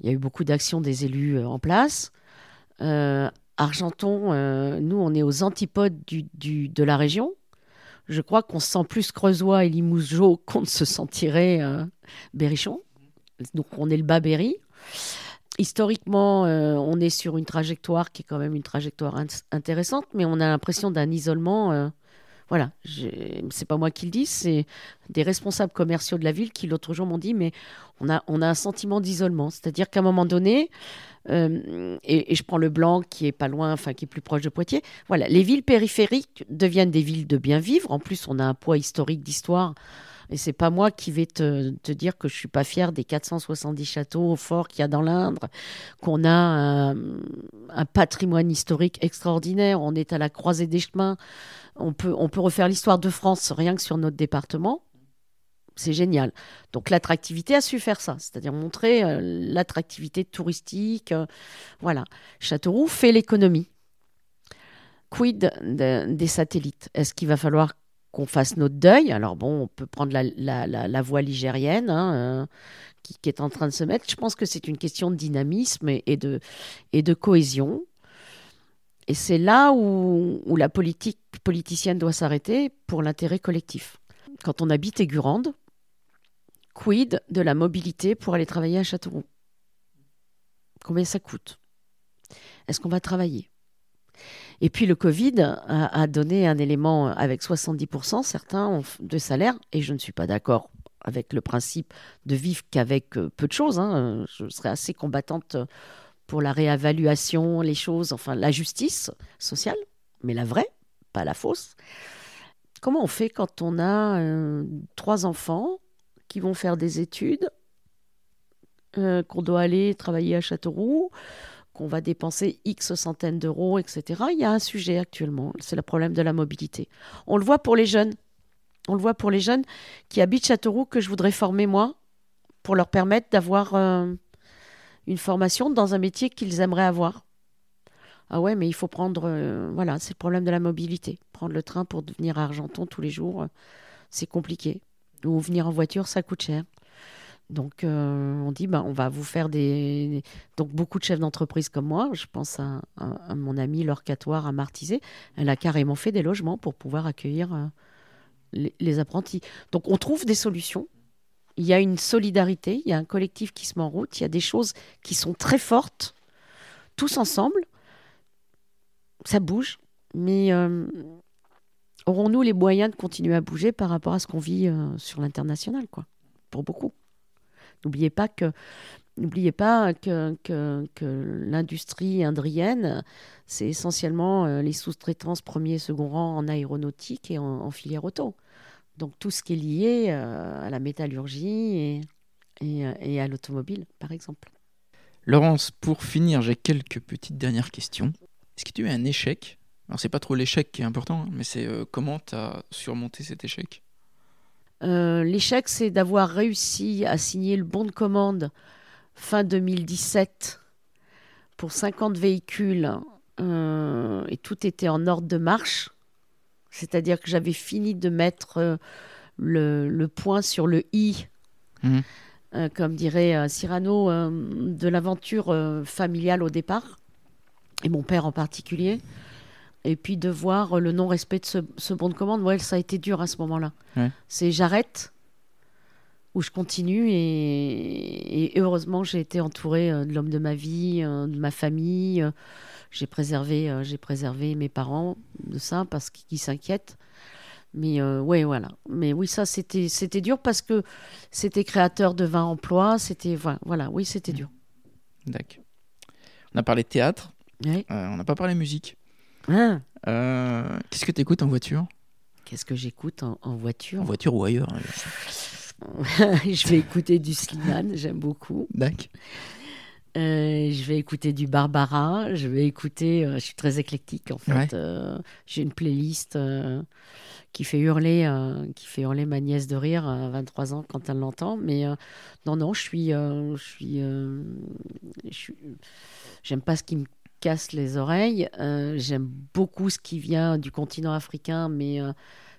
Speaker 2: il y a eu beaucoup d'actions des élus euh, en place. Euh, Argenton, euh, nous, on est aux antipodes de la région. Je crois qu'on se sent plus Creusois et Limougeau qu'on ne se sentirait Berrichon. Donc, on est le bas Berry historiquement, euh, on est sur une trajectoire qui est quand même une trajectoire intéressante, mais on a l'impression d'un isolement. Euh, Voilà, c'est pas moi qui le dis, c'est des responsables commerciaux de la ville qui l'autre jour m'ont dit, mais on a, un sentiment d'isolement. C'est-à-dire qu'à un moment donné, euh, et, je prends le blanc qui est pas loin, enfin qui est plus proche de Poitiers. Voilà, les villes périphériques deviennent des villes de bien vivre. En plus, on a un poids historique d'histoire. Et c'est pas moi qui vais te, dire que je suis pas fier des 470 châteaux forts qu'il y a dans l'Indre, qu'on a un, patrimoine historique extraordinaire. On est à la croisée des chemins on peut, on peut refaire l'histoire de France rien que sur notre département. C'est génial. Donc l'attractivité a su faire ça, c'est-à-dire montrer euh, l'attractivité touristique. Euh, voilà. Châteauroux fait l'économie. Quid des satellites? Est-ce qu'il va falloir qu'on fasse notre deuil Alors bon, on peut prendre la, voie ligérienne hein, euh, qui, est en train de se mettre. Je pense que c'est une question de dynamisme et, de, et de cohésion. Et c'est là où, la politique politicienne doit s'arrêter pour l'intérêt collectif. Quand on habite Aigurande, quid de la mobilité pour aller travailler à Châteauroux? Combien ça coûte? Est-ce qu'on va travailler? Et puis le Covid a, donné un élément avec 70%, certains ont de salaire, et je ne suis pas d'accord avec le principe de vivre qu'avec euh, peu de choses. Hein. Je serais assez combattante pour la réévaluation, les choses, enfin la justice sociale, mais la vraie, pas la fausse. Comment on fait quand on a euh, trois enfants qui vont faire des études, euh, qu'on doit aller travailler à Châteauroux, qu'on va dépenser X centaines d'euros, etc. Il y a un sujet actuellement, c'est le problème de la mobilité. On le voit pour les jeunes. On le voit pour les jeunes qui habitent Châteauroux que je voudrais former moi pour leur permettre d'avoir euh, une formation dans un métier qu'ils aimeraient avoir. Ah ouais, mais il faut prendre. Euh, voilà, c'est le problème de la mobilité. Prendre le train pour venir à Argenton tous les jours, euh, c'est compliqué. Ou venir en voiture, ça coûte cher. Donc euh, on dit, bah, on va vous faire des... Donc beaucoup de chefs d'entreprise comme moi, je pense à, mon ami Laure Catoire à Martisé, elle a carrément fait des logements pour pouvoir accueillir les apprentis. Donc on trouve des solutions il y a une solidarité, il y a un collectif qui se met en route, il y a des choses qui sont très fortes, tous ensemble. Ça bouge, mais euh, aurons-nous les moyens de continuer à bouger par rapport à ce qu'on vit euh, sur l'international, quoi Pour beaucoup. N'oubliez pas que N'oubliez pas que, que, l'industrie indrienne, c'est essentiellement euh, les sous-traitances premier et second rang en aéronautique et en filière auto. Donc tout ce qui est lié euh, à la métallurgie euh, et, à l'automobile, par exemple.
Speaker 1: Laurence, pour finir, j'ai quelques petites dernières questions. Est-ce que tu as un échec? Alors c'est pas trop l'échec qui est important, hein, mais c'est comment tu as surmonté cet échec?
Speaker 2: L'échec, c'est d'avoir réussi à signer le bon de commande fin 2017 pour 50 véhicules et tout était en ordre de marche. C'est-à-dire que j'avais fini de mettre euh, le, point sur le i, euh, comme dirait euh, Cyrano, de l'aventure familiale au départ, et mon père en particulier. Et puis de voir le non-respect de ce, bon de commande, ouais, ça a été dur à ce moment-là. C'est j'arrête ou je continue et, et heureusement j'ai été entourée de l'homme de ma vie, de ma famille j'ai préservé, euh, j'ai préservé mes parents de ça parce qu'ils s'inquiètent. Mais euh, ouais, voilà. Mais oui, ça, c'était, c'était dur parce que c'était créateur de 20 emplois. C'était, voilà, oui, c'était dur.
Speaker 1: D'accord. On a parlé de théâtre. Euh, on n'a pas parlé musique. Ah. qu'est-ce que tu écoutes en voiture?
Speaker 2: Qu'est-ce que j'écoute en, voiture?
Speaker 1: En voiture ou ailleurs
Speaker 2: Je vais écouter du Slimane, j'aime beaucoup.
Speaker 1: D'accord.
Speaker 2: Euh, je vais écouter du Barbara, je vais écouter, euh, je suis très éclectique en fait. Euh, j'ai une playlist qui fait hurler, qui fait hurler ma nièce de rire à 23 ans quand elle l'entend. Mais non, non, je suis, je suis, j'aime pas ce qui me casse les oreilles. j'aime beaucoup ce qui vient du continent africain, mais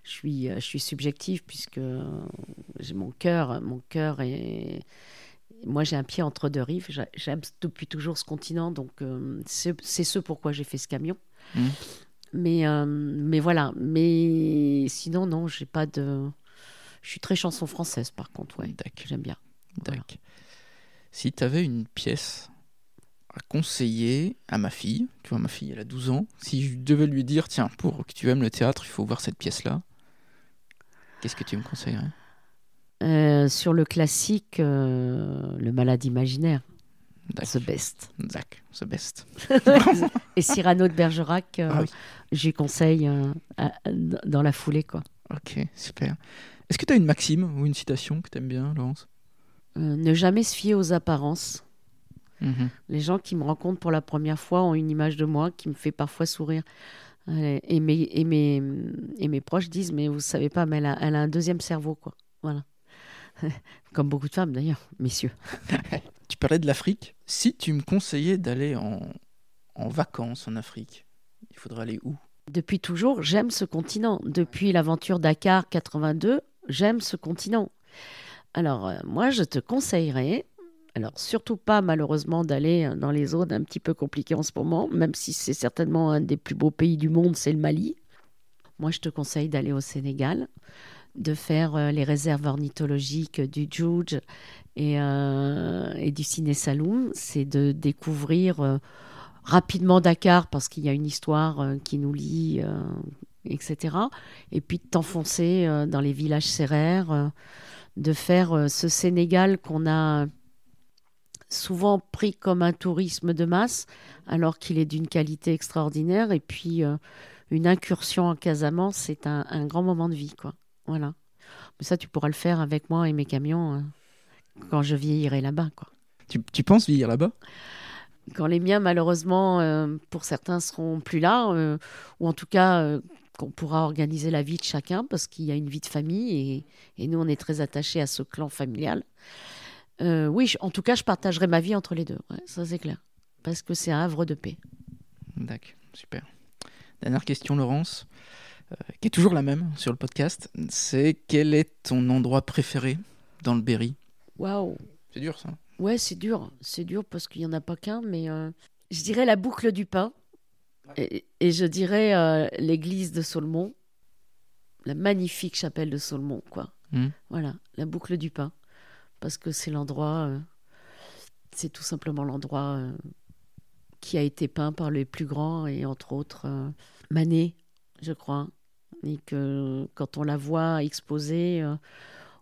Speaker 2: je suis, je suis subjective puisque j'ai mon cœur, mon cœur est moi, j'ai un pied entre deux rives. J'aime depuis toujours ce continent, donc euh, c'est ce pourquoi j'ai fait ce camion. Mmh. Mais, euh, mais voilà. Mais sinon, non, j'ai pas de. Je suis très chanson française, par contre, ouais. J'aime bien.
Speaker 1: Si tu avais une pièce à conseiller à ma fille, tu vois, ma fille, elle a 12 ans, si je devais lui dire, tiens, pour que tu aimes le théâtre, il faut voir cette pièce-là, qu'est-ce que tu me conseillerais?
Speaker 2: Euh, sur le classique, euh, Le malade imaginaire. The Best.
Speaker 1: Dac, the best.
Speaker 2: Et Cyrano de Bergerac, euh,
Speaker 1: Ah oui.
Speaker 2: je lui conseille euh, à- dans la foulée. Quoi.
Speaker 1: Ok, super. Est-ce que tu as une maxime ou une citation que tu aimes bien, Laurence?
Speaker 2: Ne jamais se fier aux apparences.
Speaker 1: Mhm.
Speaker 2: Les gens qui me rencontrent pour la première fois ont une image de moi qui me fait parfois sourire. Euh, Et mes, et mes, et mes proches disent, mais vous savez pas, mais elle a, elle a un deuxième cerveau, quoi. Voilà. Comme beaucoup de femmes, d'ailleurs, messieurs.
Speaker 1: Tu parlais de l'Afrique. Si tu me conseillais d'aller en, en vacances en Afrique, il faudrait aller où?
Speaker 2: Depuis toujours, j'aime ce continent. Depuis l'aventure Dakar 82, j'aime ce continent. Alors, euh, moi, je te conseillerais, alors surtout pas malheureusement d'aller euh, dans les zones un petit peu compliquées en ce moment, même si c'est certainement un des plus beaux pays du monde, c'est le Mali. Moi, je te conseille d'aller au Sénégal, de faire euh, les réserves ornithologiques du Djoudj et, euh, du Ciné Saloum. C'est de découvrir rapidement Dakar parce qu'il y a une histoire qui nous lie, etc. Et puis de t'enfoncer dans les villages serrères, euh, de faire ce Sénégal qu'on a souvent pris comme un tourisme de masse, alors qu'il est d'une qualité extraordinaire. Et puis euh, une incursion en Casamance, c'est un, un grand moment de vie, quoi. Voilà. Mais ça, tu pourras le faire avec moi et mes camions euh, quand je vieillirai là-bas, quoi.
Speaker 1: tu, tu penses vieillir là-bas?
Speaker 2: Quand les miens, malheureusement, euh, pour certains, seront plus là, euh, ou en tout cas qu'on pourra organiser la vie de chacun, parce qu'il y a une vie de famille, et, et nous, on est très attachés à ce clan familial. Euh, oui, je- en tout cas, je partagerai ma vie entre les deux, ouais, ça c'est clair, parce que c'est un havre de paix.
Speaker 1: D'accord, super. Dernière question, Laurence, euh, qui est toujours la même sur le podcast. C'est quel est ton endroit préféré dans le Berry?
Speaker 2: Waouh
Speaker 1: C'est dur ça.
Speaker 2: Ouais, c'est dur, c'est dur parce qu'il n'y en a pas qu'un, mais euh, je dirais la boucle du pain, et, et je dirais l'église de Saulmont, la magnifique chapelle de Saulmont, quoi.
Speaker 1: Mhm.
Speaker 2: Voilà, la boucle du pain, parce que c'est l'endroit, euh, c'est tout simplement l'endroit euh, qui a été peint par les plus grands, et entre autres euh, Manet, je crois, et que quand on la voit exposée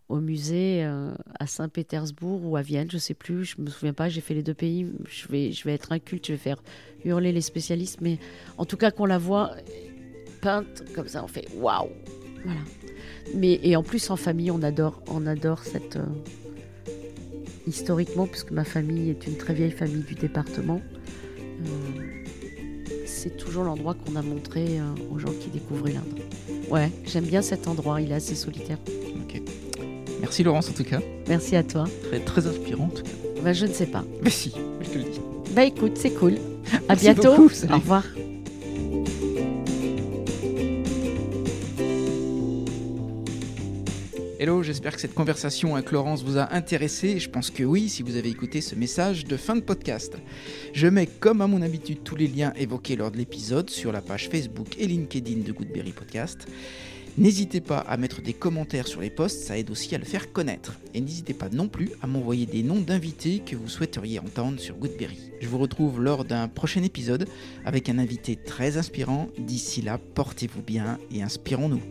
Speaker 2: au musée à Saint-Pétersbourg ou à Vienne, je sais plus, je me souviens pas, j'ai fait les deux pays, je vais, je vais être inculte, je vais faire hurler les spécialistes, mais en tout cas qu'on la voit peinte comme ça, on fait waouh, voilà. Mais et en plus en famille, on adore, on adore cette historiquement, puisque ma famille est une très vieille famille du département. euh, c'est toujours l'endroit qu'on a montré euh, aux gens qui découvraient l'Inde. Ouais, j'aime bien cet endroit, il est assez solitaire.
Speaker 1: Ok. Merci Laurence en tout cas.
Speaker 2: Merci à toi.
Speaker 1: Très, très inspirant en tout cas.
Speaker 2: Bah, je ne sais pas.
Speaker 1: Mais si, je te le dis.
Speaker 2: Bah écoute, c'est cool. À bientôt.
Speaker 1: beaucoup.
Speaker 2: Au revoir.
Speaker 1: Hello, j'espère que cette conversation avec Laurence vous a intéressé. Je pense que oui, si vous avez écouté ce message de fin de podcast. Je mets, comme à mon habitude, tous les liens évoqués lors de l'épisode sur la page Facebook et LinkedIn de Goodberry Podcast. N'hésitez pas à mettre des commentaires sur les posts, ça aide aussi à le faire connaître. Et n'hésitez pas non plus à m'envoyer des noms d'invités que vous souhaiteriez entendre sur Goodberry. Je vous retrouve lors d'un prochain épisode avec un invité très inspirant. D'ici là, portez-vous bien et inspirons-nous.